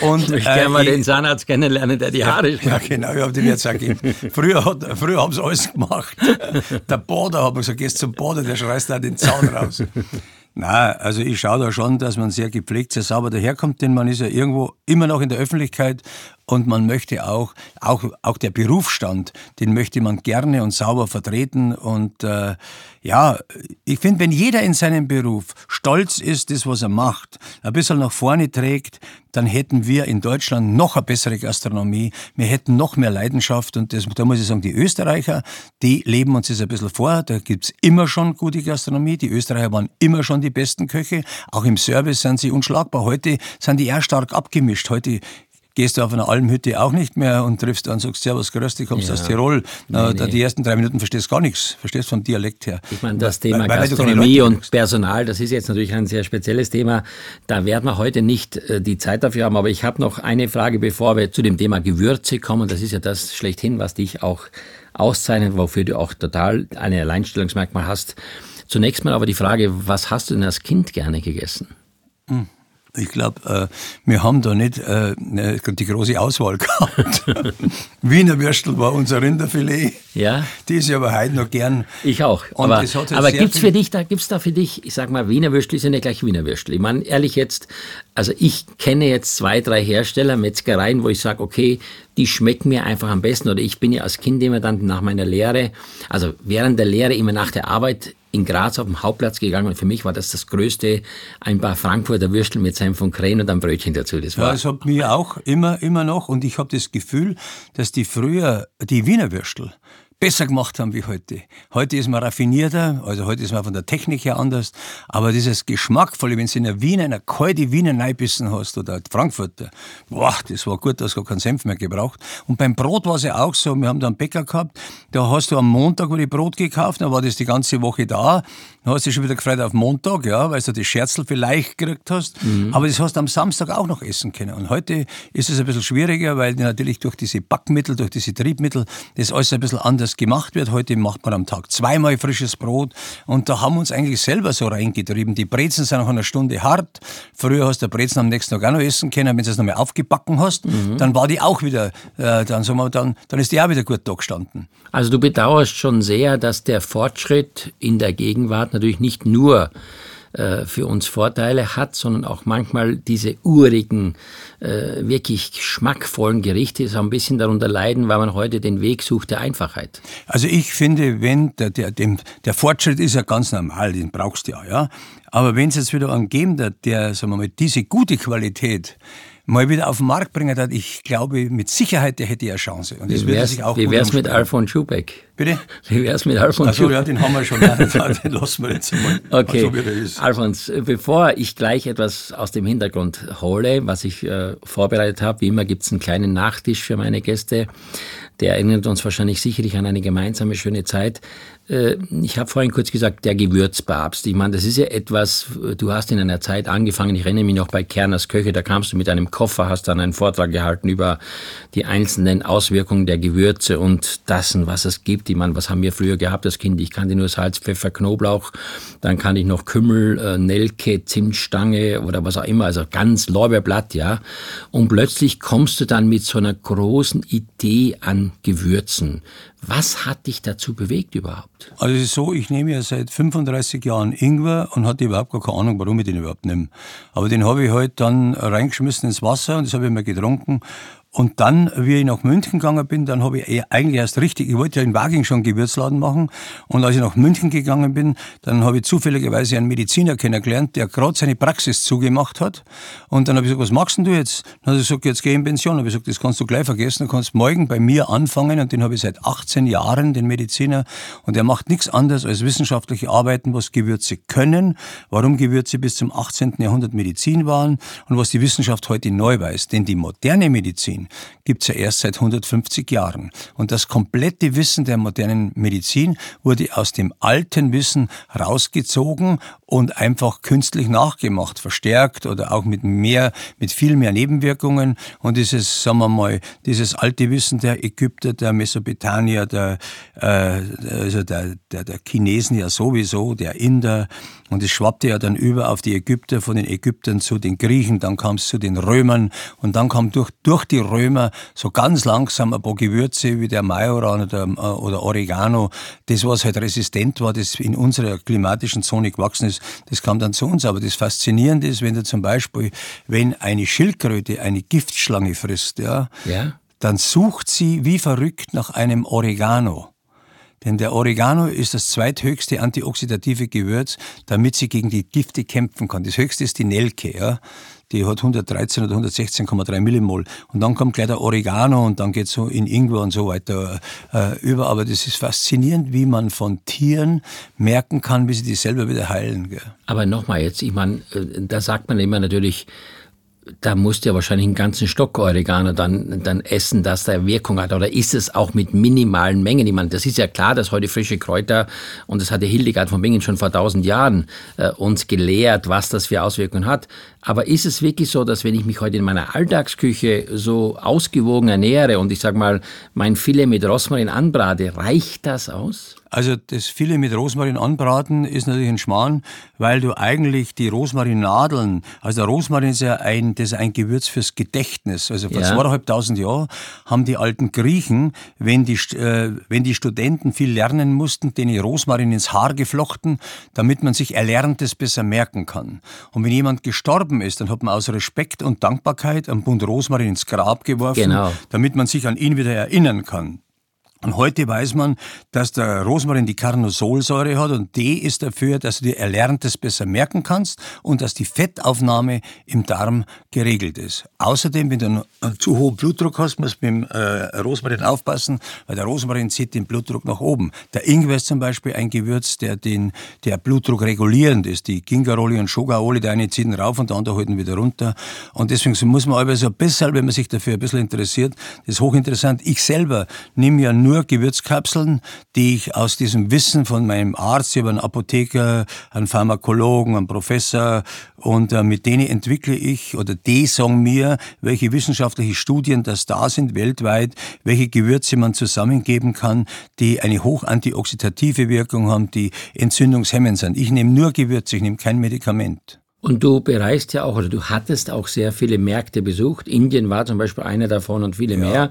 Speaker 3: Und, ich möchte äh, gerne mal den Zahnarzt kennenlernen, der die Haare
Speaker 4: schneidet. Ja, genau, ich habe den jetzt auch gegeben. Früher, hat, früher haben sie alles gemacht. Der Bader hat mir gesagt, gehst zum Bader, der schreist da den Zahn raus. Nein, also ich schaue da schon, dass man sehr gepflegt, sehr sauber daherkommt, denn man ist ja irgendwo immer noch in der Öffentlichkeit und man möchte auch, auch, auch der Berufsstand, den möchte man gerne und sauber vertreten. Und äh, ja, ich finde, wenn jeder in seinem Beruf stolz ist, das, was er macht, ein bisschen nach vorne trägt, dann hätten wir in Deutschland noch eine bessere Gastronomie, wir hätten noch mehr Leidenschaft. Und das, da muss ich sagen, die Österreicher, die leben uns das ein bisschen vor, da gibt's immer schon gute Gastronomie, die Österreicher waren immer schon die besten Köche, auch im Service sind sie unschlagbar, heute sind die eher stark abgemischt, heute gehst du auf einer Almhütte auch nicht mehr und triffst dann, sagst Servus, grüß dich, kommst ja. aus Tirol. Nee, nee. Die ersten drei Minuten verstehst gar nichts, verstehst vom Dialekt her.
Speaker 3: Ich meine, das Thema weil, weil Gastronomie und Personal, das ist jetzt natürlich ein sehr spezielles Thema. Da werden wir heute nicht äh, die Zeit dafür haben, aber ich habe noch eine Frage, bevor wir zu dem Thema Gewürze kommen. Das ist ja das schlechthin, was dich auch auszeichnet, wofür du auch total eine Alleinstellungsmerkmal hast. Zunächst mal aber die Frage, was hast du denn als Kind gerne gegessen?
Speaker 4: Hm. Ich glaube, äh, wir haben da nicht äh, ne, die große Auswahl gehabt. Wiener Würstel war unser Rinderfilet.
Speaker 3: Ja.
Speaker 4: Die ist ja aber heute noch gern.
Speaker 3: Ich auch. Und aber aber für dich, da gibt's da für dich, ich sag mal, Wiener Würstel ist ja nicht gleich Wiener Würstel. Ich meine, ehrlich jetzt, also ich kenne jetzt zwei, drei Hersteller, Metzgereien, wo ich sage, okay, die schmecken mir einfach am besten. Oder ich bin ja als Kind immer dann nach meiner Lehre, also während der Lehre immer nach der Arbeit in Graz auf dem Hauptplatz gegangen und für mich war das das Größte, ein paar Frankfurter Würstel mit seinem von Krähen und einem Brötchen dazu.
Speaker 4: Das war ja, das hat mir auch immer, immer noch und ich habe das Gefühl, dass die früher, die Wiener Würstel, besser gemacht haben wie heute. Heute ist man raffinierter, also heute ist man von der Technik her anders, aber dieses Geschmackvolle, wenn du in der Wiener, in einer kalte Wiener Neibissen hast oder Frankfurter, boah, das war gut, da hast gar keinen Senf mehr gebraucht. Und beim Brot war es ja auch so, wir haben da einen Bäcker gehabt, da hast du am Montag wurde Brot gekauft, dann war das die ganze Woche da, dann hast du dich schon wieder gefreut auf Montag, ja, weil du das Scherzel vielleicht gekriegt hast, mhm. aber das hast du am Samstag auch noch essen können. Und heute ist es ein bisschen schwieriger, weil natürlich durch diese Backmittel, durch diese Triebmittel, das alles ein bisschen anders das gemacht wird. Heute macht man am Tag zweimal frisches Brot und da haben wir uns eigentlich selber so reingetrieben. Die Brezen sind nach einer Stunde hart. Früher hast du Brezen am nächsten Tag auch noch essen können. Wenn du es nochmal aufgebacken hast, mhm. dann war die auch wieder, äh, dann, sagen wir, dann, dann ist die auch wieder gut da gestanden.
Speaker 3: Also du bedauerst schon sehr, dass der Fortschritt in der Gegenwart natürlich nicht nur äh, für uns Vorteile hat, sondern auch manchmal diese urigen, äh, wirklich geschmackvollen Gerichte so ein bisschen darunter leiden, weil man heute den Weg sucht der Einfachheit.
Speaker 4: Also ich finde, wenn der, der, dem, der Fortschritt ist ja ganz normal, den brauchst du ja, ja. Aber wenn es jetzt wieder einen geben der, sagen wir mal, diese gute Qualität mal wieder auf den Markt bringen hat, ich glaube, mit Sicherheit, der hätte ja Chance.
Speaker 3: Und das wie wär's, sich auch wie wär's mit Alfons Schubeck?
Speaker 4: Bitte?
Speaker 3: Wie wär's mit Alfons
Speaker 4: Schubeck? ja, den haben wir schon. den lassen wir jetzt mal.
Speaker 3: Okay. So, Alfons, bevor ich gleich etwas aus dem Hintergrund hole, was ich äh, vorbereitet habe, wie immer gibt's einen kleinen Nachtisch für meine Gäste. Der erinnert uns wahrscheinlich sicherlich an eine gemeinsame schöne Zeit. Äh, ich habe vorhin kurz gesagt, der Gewürzpapst. Ich meine, das ist ja etwas, du hast in einer Zeit angefangen, ich erinnere mich noch bei Kerners Köche, da kamst du mit einem Koffer, hast dann einen Vortrag gehalten über die einzelnen Auswirkungen der Gewürze und das, was es gibt. Ich meine, was haben wir früher gehabt als Kind? Ich kannte nur Salz, Pfeffer, Knoblauch, dann kann ich noch Kümmel, äh, Nelke, Zimtstange oder was auch immer, also ganz Lorbeerblatt, ja. Und plötzlich kommst du dann mit so einer großen Idee an Gewürzen. Was hat dich dazu bewegt überhaupt?
Speaker 4: Also es ist so, ich nehme ja seit 35 Jahren Ingwer und hatte überhaupt gar keine Ahnung, warum ich den überhaupt nehme. Aber den habe ich halt dann reingeschmissen ins Wasser und das habe ich mal getrunken und dann, wie ich nach München gegangen bin, dann habe ich eigentlich erst richtig, ich wollte ja in Waging schon Gewürzladen machen. Und als ich nach München gegangen bin, dann habe ich zufälligerweise einen Mediziner kennengelernt, der gerade seine Praxis zugemacht hat. Und dann habe ich gesagt, was machst denn du jetzt? Dann hat er gesagt, jetzt geh in Pension. Dann habe ich gesagt, das kannst du gleich vergessen, du kannst morgen bei mir anfangen. Und den habe ich seit 18 Jahren, den Mediziner. Und der macht nichts anderes als wissenschaftliche Arbeiten, was Gewürze können, warum Gewürze bis zum 18. Jahrhundert Medizin waren und was die Wissenschaft heute neu weiß. Denn die moderne Medizin, Gibt es ja erst seit 150 Jahren. Und das komplette Wissen der modernen Medizin wurde aus dem alten Wissen rausgezogen und einfach künstlich nachgemacht, verstärkt oder auch mit mehr, mit viel mehr Nebenwirkungen. Und dieses, sagen wir mal, dieses alte Wissen Wissen der Ägypter, der Mesopotamier, der, äh, also der, der, der Chinesen ja sowieso, der Inder. Und es schwappte ja dann über auf die Ägypter, von den Ägyptern zu den Griechen, dann kam es zu den Römern und dann kam durch, durch die Römer so ganz langsam ein paar Gewürze wie der Majoran oder, äh, oder Oregano. Das, was halt resistent war, das in unserer klimatischen Zone gewachsen ist, das kam dann zu uns. Aber das Faszinierende ist, wenn du zum Beispiel, wenn eine Schildkröte eine Giftschlange frisst, ja, ja. dann sucht sie wie verrückt nach einem Oregano. Denn der Oregano ist das zweithöchste antioxidative Gewürz, damit sie gegen die Gifte kämpfen kann. Das höchste ist die Nelke. Ja die hat 113 oder 116,3 Millimol. Und dann kommt gleich der Oregano und dann geht so in Ingwer und so weiter äh, über. Aber das ist faszinierend, wie man von Tieren merken kann, wie sie die selber wieder heilen. Gell?
Speaker 3: Aber nochmal jetzt, ich meine, äh, da sagt man immer natürlich, da musst du ja wahrscheinlich einen ganzen Stock Oregano dann, dann essen, dass der Wirkung hat. Oder ist es auch mit minimalen Mengen? Ich meine, das ist ja klar, dass heute frische Kräuter, und das hatte Hildegard von Bingen schon vor tausend Jahren äh, uns gelehrt, was das für Auswirkungen hat. Aber ist es wirklich so, dass wenn ich mich heute in meiner Alltagsküche so ausgewogen ernähre und ich sage mal, mein Filet mit Rosmarin anbrate, reicht das aus?
Speaker 4: Also das Filet mit Rosmarin anbraten ist natürlich ein Schmarrn, weil du eigentlich die Rosmarinadeln, also der Rosmarin ist ja ein, das ist ein Gewürz fürs Gedächtnis. Also vor ja. zweieinhalbtausend Jahren haben die alten Griechen, wenn die, äh, wenn die Studenten viel lernen mussten, den Rosmarin ins Haar geflochten, damit man sich Erlerntes besser merken kann. Und wenn jemand gestorben ist, dann hat man aus Respekt und Dankbarkeit einen Bund Rosmarin ins Grab geworfen, genau. damit man sich an ihn wieder erinnern kann. Und heute weiß man, dass der Rosmarin die Carnosolsäure hat und die ist dafür, dass du dir Erlerntes besser merken kannst und dass die Fettaufnahme im Darm geregelt ist. Außerdem, wenn du einen zu hohen Blutdruck hast, musst du mit dem äh, Rosmarin aufpassen, weil der Rosmarin zieht den Blutdruck nach oben. Der Ingwer ist zum Beispiel ein Gewürz, der den der Blutdruck regulierend ist. Die Gingeroli und Shogaoli, der eine ziehen rauf und der andere halten wieder runter. Und deswegen muss man aber so ein bisschen, wenn man sich dafür ein bisschen interessiert, das ist hochinteressant. Ich selber nehme ja nur nur Gewürzkapseln, die ich aus diesem Wissen von meinem Arzt, über einen Apotheker, einen Pharmakologen, einen Professor und äh, mit denen entwickle ich oder die sagen mir, welche wissenschaftliche Studien das da sind weltweit, welche Gewürze man zusammengeben kann, die eine hochantioxidative Wirkung haben, die entzündungshemmend sind. Ich nehme nur Gewürze, ich nehme kein Medikament.
Speaker 3: Und du bereist ja auch, oder du hattest auch sehr viele Märkte besucht. Indien war zum Beispiel einer davon und viele ja, mehr.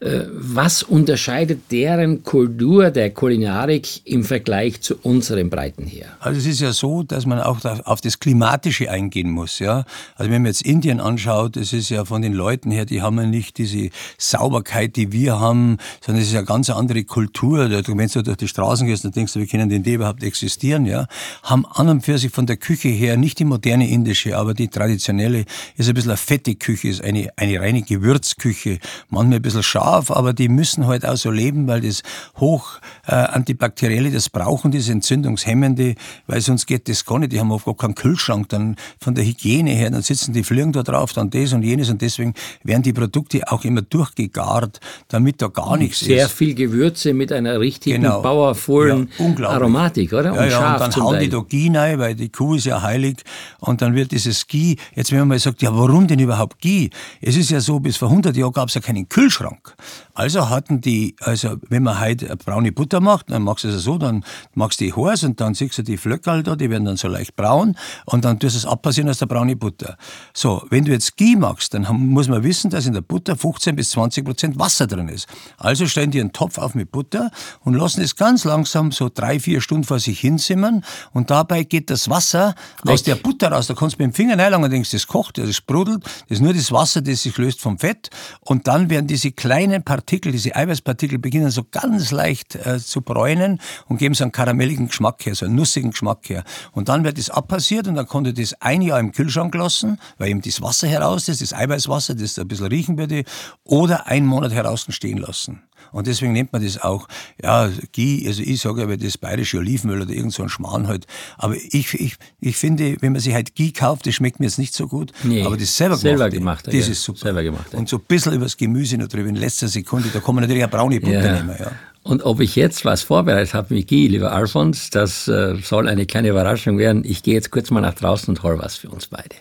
Speaker 3: Ja. Äh, was unterscheidet deren Kultur der Kulinarik im Vergleich zu unserem Breitenheer?
Speaker 4: Also es ist ja so, dass man auch auf das Klimatische eingehen muss. Ja? Also wenn man jetzt Indien anschaut, das ist ja von den Leuten her, die haben ja nicht diese Sauberkeit, die wir haben, sondern es ist ja eine ganz andere Kultur. Wenn du durch die Straßen gehst, dann denkst du, wie können denn die überhaupt existieren? Ja? Haben an und für sich von der Küche her nicht immer moderne indische, aber die traditionelle ist ein bisschen eine fette Küche, ist eine, eine reine Gewürzküche. Manchmal ein bisschen scharf, aber die müssen halt auch so leben, weil das hoch äh, antibakterielle, das brauchen, das entzündungshemmende, weil sonst geht das gar nicht. Die haben oft gar keinen Kühlschrank, dann von der Hygiene her, dann sitzen die Fliegen da drauf, dann das und jenes und deswegen werden die Produkte auch immer durchgegart, damit da gar nichts
Speaker 3: Sehr ist. Sehr viel Gewürze mit einer richtigen, genau. powervollen ja, Aromatik, oder?
Speaker 4: Und ja, ja, und dann hauen Teil. die da Ghee rein, weil die Kuh ist ja heilig und dann wird dieses Ghee, jetzt wenn man mal sagt, ja warum denn überhaupt Ghee? Es ist ja so, bis vor 100 Jahren gab es ja keinen Kühlschrank. Also hatten die, also wenn man heute braune Butter macht, dann machst du es so, dann machst du die heiß und dann siehst du die Flöckerl da, die werden dann so leicht braun und dann tust du es abpassieren aus der braune Butter. So, wenn du jetzt Ghee machst, dann muss man wissen, dass in der Butter 15 bis 20 Prozent Wasser drin ist. Also stellen die einen Topf auf mit Butter und lassen es ganz langsam so drei, vier Stunden vor sich hinsimmern und dabei geht das Wasser Weg. aus der Butter raus. Da kannst du mit dem Finger reinlangen und denkst, das kocht, das sprudelt. Das ist nur das Wasser, das sich löst vom Fett. Und dann werden diese kleinen Partikel, diese Eiweißpartikel beginnen so ganz leicht äh, zu bräunen und geben so einen karamelligen Geschmack her, so einen nussigen Geschmack her. Und dann wird das abpassiert und dann konnte das ein Jahr im Kühlschrank lassen, weil eben das Wasser heraus ist, das Eiweißwasser, das ein bisschen riechen würde, oder einen Monat heraus stehen lassen. Und deswegen nennt man das auch, ja, Ghee, also ich sage aber das bayerische Olivenöl oder irgend so ein Schmarrn halt. Aber ich, ich, ich finde, wenn man sich halt Ghee kauft, das schmeckt mir jetzt nicht so gut. Nee, aber das selber,
Speaker 3: selber gemacht,
Speaker 4: das ja, ist super. Selber gemacht, ja. Und so ein bisschen übers Gemüse noch drüber in letzter Sekunde, da kann man natürlich auch braune Butter ja. nehmen, ja.
Speaker 3: Und ob ich jetzt was vorbereitet habe mit Guy, lieber Alfons, das äh, soll eine kleine Überraschung werden. Ich gehe jetzt kurz mal nach draußen und hol was für uns beide.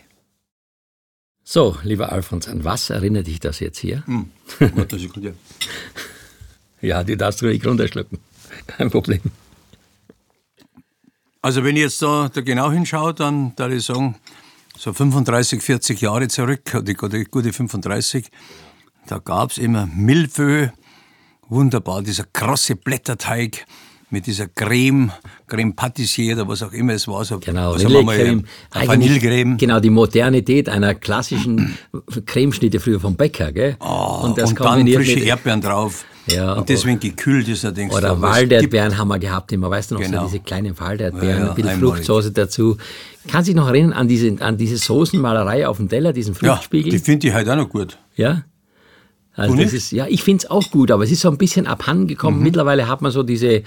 Speaker 3: So, lieber Alfons, an was erinnert dich das jetzt hier?
Speaker 4: Hm. Warte Sekunde.
Speaker 3: ja, die darfst du ruhig runterschlucken. Kein Problem.
Speaker 4: Also wenn ich jetzt da, da genau hinschaue, dann darf ich sagen, so 35, 40 Jahre zurück, oder gute 35, da gab es immer Milfö, wunderbar, dieser krosse Blätterteig mit dieser Creme, Creme Patissier oder was auch immer es war. So,
Speaker 3: genau,
Speaker 4: Vanillecreme.
Speaker 3: Vanillecreme. Genau, die Modernität einer klassischen Cremeschnitte früher vom Bäcker. Gell?
Speaker 4: Oh, und das und dann frische Erdbeeren drauf. Ja, und deswegen gekühlt ist er, denkst
Speaker 3: Oder Walderdbeeren haben wir gehabt immer, weißt du noch, genau. so diese kleinen Walderdbeeren, ja, ja, ein bisschen Fruchtsoße dazu. Kannst du dich noch erinnern an diese, an diese Soßenmalerei auf dem Teller, diesen Fruchtspiegel?
Speaker 4: Ja, die finde ich halt auch noch gut.
Speaker 3: Ja? Also das ist, ja, ich finde es auch gut, aber es ist so ein bisschen abhandengekommen. Mhm. Mittlerweile hat man so diese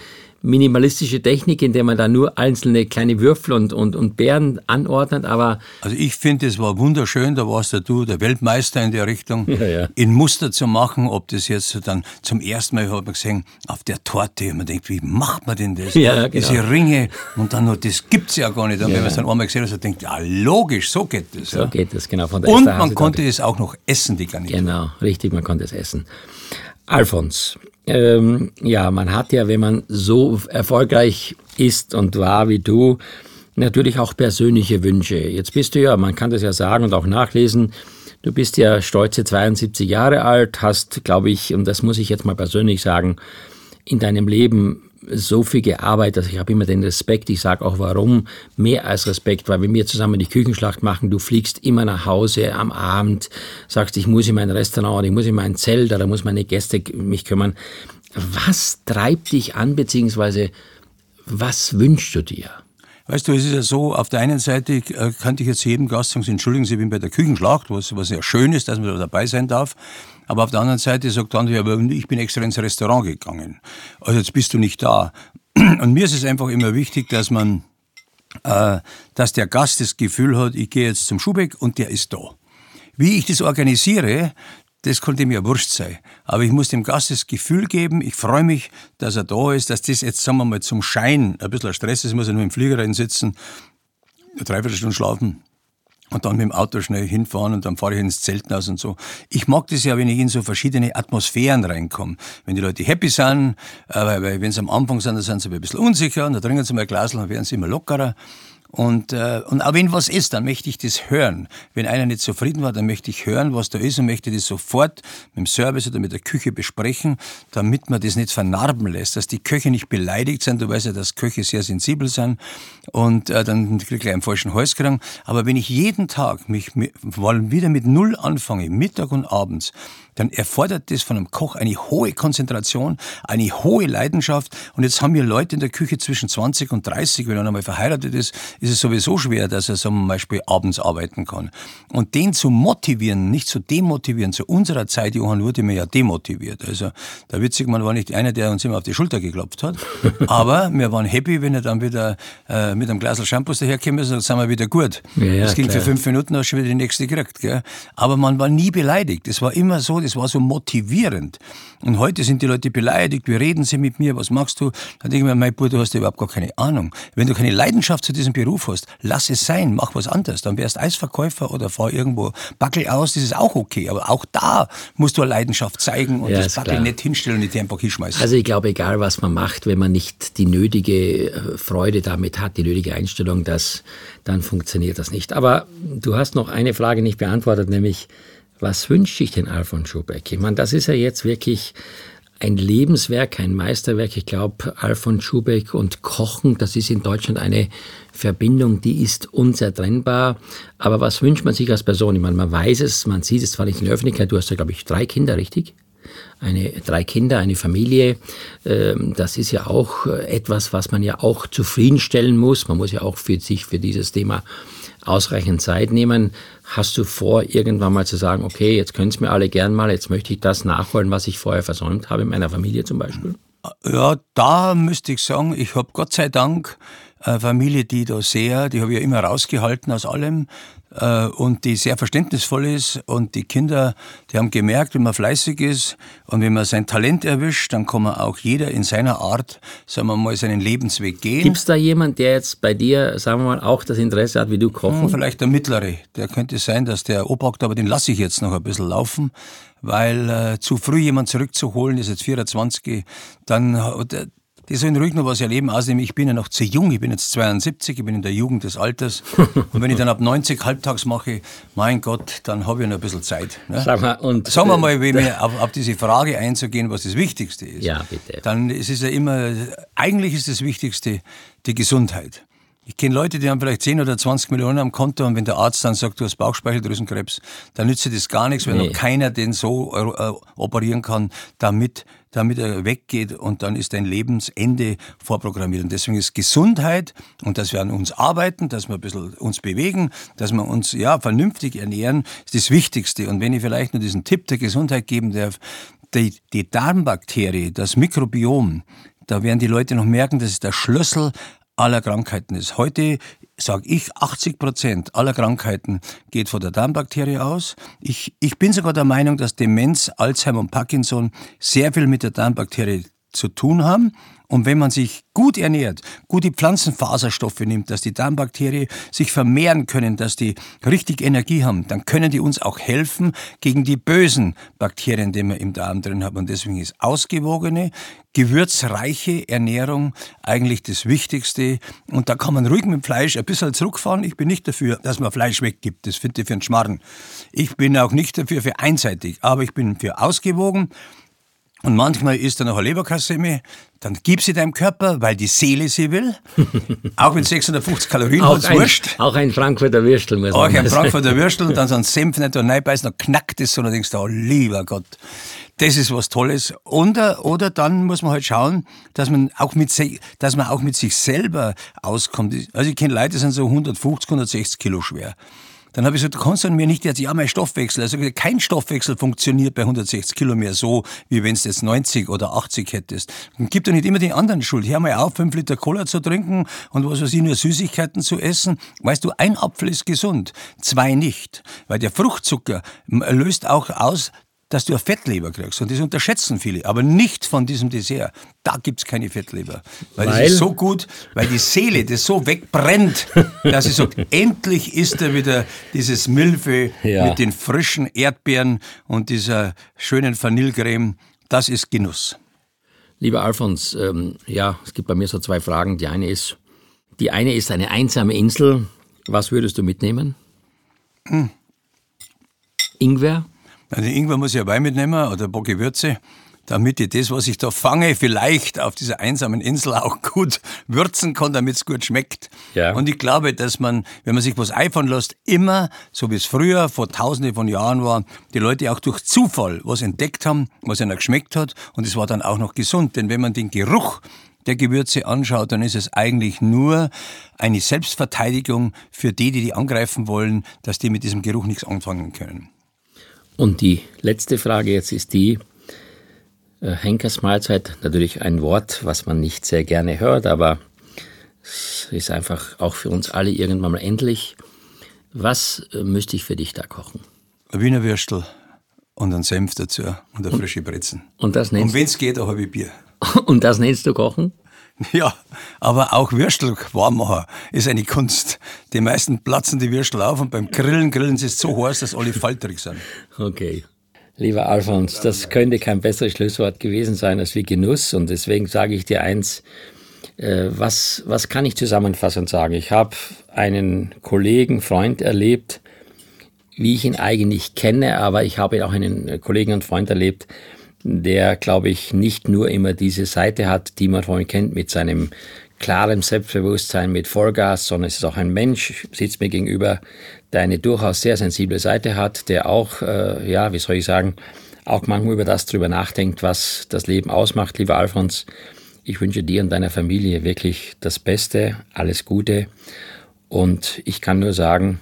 Speaker 3: minimalistische Technik, in der man da nur einzelne kleine Würfel und, und, und Beeren anordnet, aber...
Speaker 4: Also ich finde, es war wunderschön, da warst ja du der Weltmeister in der Richtung, ja, ja. in Muster zu machen, ob das jetzt dann zum ersten Mal, hat man gesehen, auf der Torte, und man denkt, wie macht man denn das?
Speaker 3: Ja, genau.
Speaker 4: Diese Ringe, und dann noch, das gibt's ja gar nicht. Und wenn man es dann einmal gesehen hat, so denkt, ja logisch, so geht das.
Speaker 3: So geht das, genau. Von der
Speaker 4: und man konnte es auch noch essen, die Garnitur.
Speaker 3: Genau, richtig, man konnte es essen. Alfons, ähm, ja, man hat ja, wenn man so erfolgreich ist und war wie du, natürlich auch persönliche Wünsche. Jetzt bist du ja, man kann das ja sagen und auch nachlesen, du bist ja stolze 72 Jahre alt, hast, glaube ich, und das muss ich jetzt mal persönlich sagen, in deinem Leben so viel gearbeitet, ich habe immer den Respekt, ich sage auch warum, mehr als Respekt, weil wenn wir zusammen die Küchenschlacht machen, du fliegst immer nach Hause am Abend, sagst, ich muss in mein Restaurant, ich muss in mein Zelt oder muss meine Gäste mich kümmern. Was treibt dich an, beziehungsweise was wünschst du dir?
Speaker 4: Weißt du, es ist ja so, auf der einen Seite äh, könnte ich jetzt jedem Gast sagen, entschuldigen Sie, ich bin bei der Küchenschlacht, was, was ja schön ist, dass man da dabei sein darf. Aber auf der anderen Seite sagt der andere, ich bin extra ins Restaurant gegangen. Also jetzt bist du nicht da. Und mir ist es einfach immer wichtig, dass man, äh, dass der Gast das Gefühl hat, ich gehe jetzt zum Schubeck und der ist da. Wie ich das organisiere, das konnte mir wurscht sein. Aber ich muss dem Gast das Gefühl geben, ich freue mich, dass er da ist, dass das jetzt, sagen wir mal, zum Schein ein bisschen Stress ist, muss er nur im Flieger rein sitzen, eine Dreiviertelstunde schlafen und dann mit dem Auto schnell hinfahren und dann fahre ich ins Zelthaus und so. Ich mag das ja, wenn ich in so verschiedene Atmosphären reinkomme. Wenn die Leute happy sind, äh, weil wenn sie am Anfang sind, dann sind sie ein bisschen unsicher und dann trinken sie mal ein Glas, dann werden sie immer lockerer. Und, äh, und auch wenn was ist, dann möchte ich das hören. Wenn einer nicht zufrieden war, dann möchte ich hören, was da ist und möchte das sofort mit dem Service oder mit der Küche besprechen, damit man das nicht vernarben lässt, dass die Köche nicht beleidigt sind. Du weißt ja, dass Köche sehr sensibel sind und äh, dann kriege ich einen falschen Hals kriegen. Aber wenn ich jeden Tag mich mit, wieder mit Null anfange, Mittag und abends, dann erfordert das von einem Koch eine hohe Konzentration, eine hohe Leidenschaft. Und jetzt haben wir Leute in der Küche zwischen 20 und 30, wenn er einmal verheiratet ist, ist es sowieso schwer, dass er zum Beispiel abends arbeiten kann. Und den zu motivieren, nicht zu demotivieren, zu unserer Zeit, Johann, wurde mir ja demotiviert. Also der Witzigmann war nicht einer, der uns immer auf die Schulter geklopft hat. Aber wir waren happy, wenn er dann wieder äh, mit einem Glas Shampoos daherkommen ist, dann sind wir wieder gut. Ja, ja, das ging klar. für fünf Minuten, hast du schon wieder die nächste gekriegt. Gell? Aber man war nie beleidigt. Es war immer so, das war so motivierend. Und heute sind die Leute beleidigt, wie reden sie mit mir, was machst du? Dann denke ich mir, mein Bruder, du hast überhaupt gar keine Ahnung. Wenn du keine Leidenschaft zu diesem Beruf hast, lass es sein, mach was anderes. Dann wärst Eisverkäufer oder fahr irgendwo Backel aus, das ist auch okay. Aber auch da musst du eine Leidenschaft zeigen und ja, das Backel nicht hinstellen und nicht einfach hinschmeißen.
Speaker 3: Also ich glaube, egal was man macht, wenn man nicht die nötige äh, Freude damit hat, die nötige Einstellung, das, dann funktioniert das nicht. Aber du hast noch eine Frage nicht beantwortet, nämlich was wünscht sich denn Alfons Schubeck? Ich meine, das ist ja jetzt wirklich ein Lebenswerk, ein Meisterwerk. Ich glaube, Alfons Schubeck und Kochen, das ist in Deutschland eine Verbindung, die ist unzertrennbar. Aber was wünscht man sich als Person? Ich meine, man weiß es, man sieht es zwar nicht in der Öffentlichkeit. Du hast ja, glaube ich, drei Kinder, richtig? Eine, drei Kinder, eine Familie. Ähm, das ist ja auch etwas, was man ja auch zufriedenstellen muss. Man muss ja auch für sich für dieses Thema ausreichend Zeit nehmen. Hast du vor, irgendwann mal zu sagen, okay, jetzt können es mir alle gern mal, jetzt möchte ich das nachholen, was ich vorher versäumt habe in meiner Familie zum Beispiel?
Speaker 4: Ja, da müsste ich sagen, ich habe Gott sei Dank eine Familie, die da sehr, die habe ich ja immer rausgehalten aus allem. Äh, und die sehr verständnisvoll ist. Und die Kinder, die haben gemerkt, wenn man fleißig ist und wenn man sein Talent erwischt, dann kann man auch jeder in seiner Art, sagen wir mal, seinen Lebensweg gehen.
Speaker 3: Gibt es da jemand, der jetzt bei dir, sagen wir mal, auch das Interesse hat, wie du kochen? Hm,
Speaker 4: vielleicht der Mittlere. Der könnte sein, dass der obhackt, aber den lasse ich jetzt noch ein bisschen laufen, weil äh, zu früh jemand zurückzuholen, ist jetzt 24, dann äh, die sollen ruhig noch was erleben. Außerdem, ich bin ja noch zu jung, ich bin jetzt 72, ich bin in der Jugend des Alters. Und wenn ich dann ab 90 halbtags mache, mein Gott, dann habe ich noch ein bisschen Zeit. Ne?
Speaker 3: Sag mal, und,
Speaker 4: Sagen wir mal, wenn wir auf, auf, diese Frage einzugehen, was das Wichtigste ist.
Speaker 3: Ja, bitte.
Speaker 4: Dann ist es ja immer, eigentlich ist das Wichtigste die Gesundheit. Ich kenne Leute, die haben vielleicht 10 oder 20 Millionen am Konto und wenn der Arzt dann sagt, du hast Bauchspeicheldrüsenkrebs, dann nützt das gar nichts, weil nee. noch keiner den so äh, operieren kann, damit, damit er weggeht und dann ist dein Lebensende vorprogrammiert. Und deswegen ist Gesundheit und dass wir an uns arbeiten, dass wir ein bisschen uns bewegen, dass wir uns ja vernünftig ernähren, ist das Wichtigste. Und wenn ich vielleicht nur diesen Tipp der Gesundheit geben darf, die, die Darmbakterie, das Mikrobiom, da werden die Leute noch merken, das ist der Schlüssel aller Krankheiten ist. Heute sage ich, 80 Prozent aller Krankheiten geht von der Darmbakterie aus. Ich, ich bin sogar der Meinung, dass Demenz, Alzheimer und Parkinson sehr viel mit der Darmbakterie zu tun haben. Und wenn man sich gut ernährt, gute Pflanzenfaserstoffe nimmt, dass die Darmbakterien sich vermehren können, dass die richtig Energie haben, dann können die uns auch helfen gegen die bösen Bakterien, die wir im Darm drin haben. Und deswegen ist ausgewogene, gewürzreiche Ernährung eigentlich das Wichtigste. Und da kann man ruhig mit Fleisch ein bisschen zurückfahren. Ich bin nicht dafür, dass man Fleisch weggibt. Das finde ich für einen Schmarrn. Ich bin auch nicht dafür für einseitig, aber ich bin für ausgewogen. Und manchmal ist da noch eine Leberkassemme, dann gib sie deinem Körper, weil die Seele sie will. auch mit 650 Kalorien,
Speaker 3: auch ein, wurscht. Auch ein Frankfurter Würstel.
Speaker 4: Muss auch ein Frankfurter Würstel und dann so ein Senf nicht und reinbeißen, dann knackt es so und dann denkst du, oh lieber Gott, das ist was Tolles. Oder, oder dann muss man halt schauen, dass man auch mit, dass man auch mit sich selber auskommt. Also ich kenne Leute, die sind so 150, 160 Kilo schwer. Dann habe ich gesagt, du kannst du mir nicht jetzt, ja, mein Stoffwechsel. Also kein Stoffwechsel funktioniert bei 160 Kilo mehr so, wie wenn du jetzt 90 oder 80 hättest. Und gib doch nicht immer den anderen Schuld. Hör mal auf, fünf Liter Cola zu trinken und was weiß ich, nur Süßigkeiten zu essen. Weißt du, ein Apfel ist gesund, zwei nicht. Weil der Fruchtzucker löst auch aus, dass du eine Fettleber kriegst. Und das unterschätzen viele, aber nicht von diesem Dessert. Da gibt es keine Fettleber. Weil, weil, das ist so gut, weil die Seele das so wegbrennt, dass sie sagt, endlich ist da wieder dieses Milfe ja. mit den frischen Erdbeeren und dieser schönen Vanillecreme. Das ist Genuss.
Speaker 3: Lieber Alfons, ähm, ja, es gibt bei mir so zwei Fragen. Die eine ist, die eine ist eine einsame Insel. Was würdest du mitnehmen? Hm. Ingwer?
Speaker 4: Also irgendwann muss ich ja Wein mitnehmen oder ein paar Gewürze, damit ich das, was ich da fange, vielleicht auf dieser einsamen Insel auch gut würzen kann, damit es gut schmeckt. Ja. Und ich glaube, dass man, wenn man sich was eifern lässt, immer, so wie es früher vor tausende von Jahren war, die Leute auch durch Zufall was entdeckt haben, was ihnen geschmeckt hat und es war dann auch noch gesund. Denn wenn man den Geruch der Gewürze anschaut, dann ist es eigentlich nur eine Selbstverteidigung für die, die die angreifen wollen, dass die mit diesem Geruch nichts anfangen können.
Speaker 3: Und die letzte Frage jetzt ist die, äh, Henkersmahlzeit, natürlich ein Wort, was man nicht sehr gerne hört, aber es ist einfach auch für uns alle irgendwann mal endlich. Was äh, müsste ich für dich da kochen?
Speaker 4: Ein Wiener Würstel und ein Senf dazu und eine frische Brezen.
Speaker 3: Und das nennst
Speaker 4: Und wenn es geht, ein halbes Bier.
Speaker 3: Und das nennst du kochen?
Speaker 4: Ja, aber auch Würstel warm machen ist eine Kunst. Die meisten platzen die Würstel auf und beim Grillen grillen sie es so heiß, dass alle falterig sind.
Speaker 3: Okay. Lieber Alfons, das könnte kein besseres Schlusswort gewesen sein als wie Genuss. Und deswegen sage ich dir eins, äh, was, was kann ich zusammenfassend sagen? Ich habe einen Kollegen, Freund erlebt, wie ich ihn eigentlich kenne, aber ich habe auch einen Kollegen und Freund erlebt, der, glaube ich, nicht nur immer diese Seite hat, die man von ihm kennt, mit seinem klaren Selbstbewusstsein, mit Vollgas, sondern es ist auch ein Mensch, sitzt mir gegenüber, der eine durchaus sehr sensible Seite hat, der auch, äh, ja, wie soll ich sagen, auch manchmal über das drüber nachdenkt, was das Leben ausmacht. Lieber Alfons, ich wünsche dir und deiner Familie wirklich das Beste, alles Gute. Und ich kann nur sagen,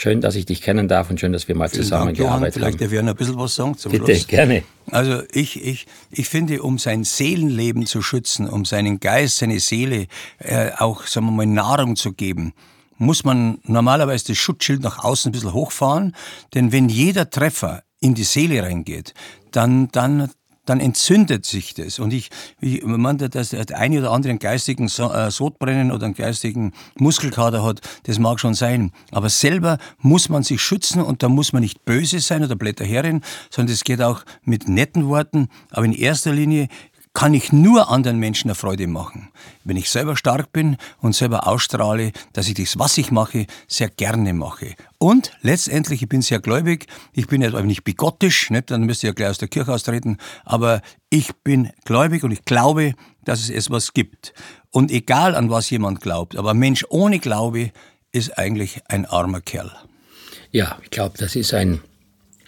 Speaker 3: Schön, dass ich dich kennen darf und schön, dass wir mal Vielen zusammengearbeitet
Speaker 4: Dank, Vielleicht darf ich ein bisschen was sagen
Speaker 3: zum Bitte, Schluss. gerne.
Speaker 4: Also ich, ich, ich finde, um sein Seelenleben zu schützen, um seinen Geist, seine Seele äh, auch, sagen wir mal, Nahrung zu geben, muss man normalerweise das Schutzschild nach außen ein bisschen hochfahren, denn wenn jeder Treffer in die Seele reingeht, dann, dann, dann entzündet sich das. Und ich, ich meine, dass der eine oder andere einen geistigen äh, Sodbrennen oder einen geistigen Muskelkater hat, das mag schon sein. Aber selber muss man sich schützen und da muss man nicht böse sein oder Blätterherrin, sondern es geht auch mit netten Worten. Aber in erster Linie kann ich nur anderen Menschen eine Freude machen. Wenn ich selber stark bin und selber ausstrahle, dass ich das, was ich mache, sehr gerne mache. Und letztendlich, ich bin sehr gläubig, ich bin ja nicht bigottisch, nicht? dann müsst ihr ja gleich aus der Kirche austreten, aber ich bin gläubig und ich glaube, dass es etwas gibt. Und egal an was jemand glaubt, aber ein Mensch ohne Glaube ist eigentlich ein armer Kerl.
Speaker 3: Ja, ich glaube, das ist ein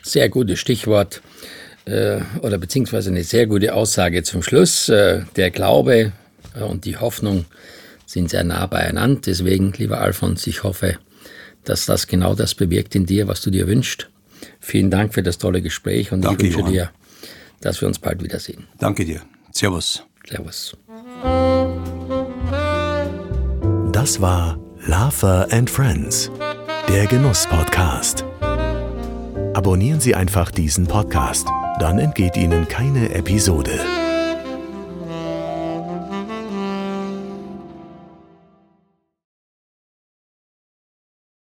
Speaker 3: sehr gutes Stichwort äh, oder beziehungsweise eine sehr gute Aussage zum Schluss. Äh, der Glaube äh, und die Hoffnung sind sehr nah beieinander. Deswegen, lieber Alfons, ich hoffe, dass das genau das bewirkt in dir, was du dir wünschst. Vielen Dank für das tolle Gespräch und Danke, ich wünsche Johann. dir, dass wir uns bald wiedersehen.
Speaker 4: Danke dir. Servus.
Speaker 3: Servus.
Speaker 1: Das war Lava and Friends, der Genuss-Podcast. Abonnieren Sie einfach diesen Podcast dann entgeht Ihnen keine Episode.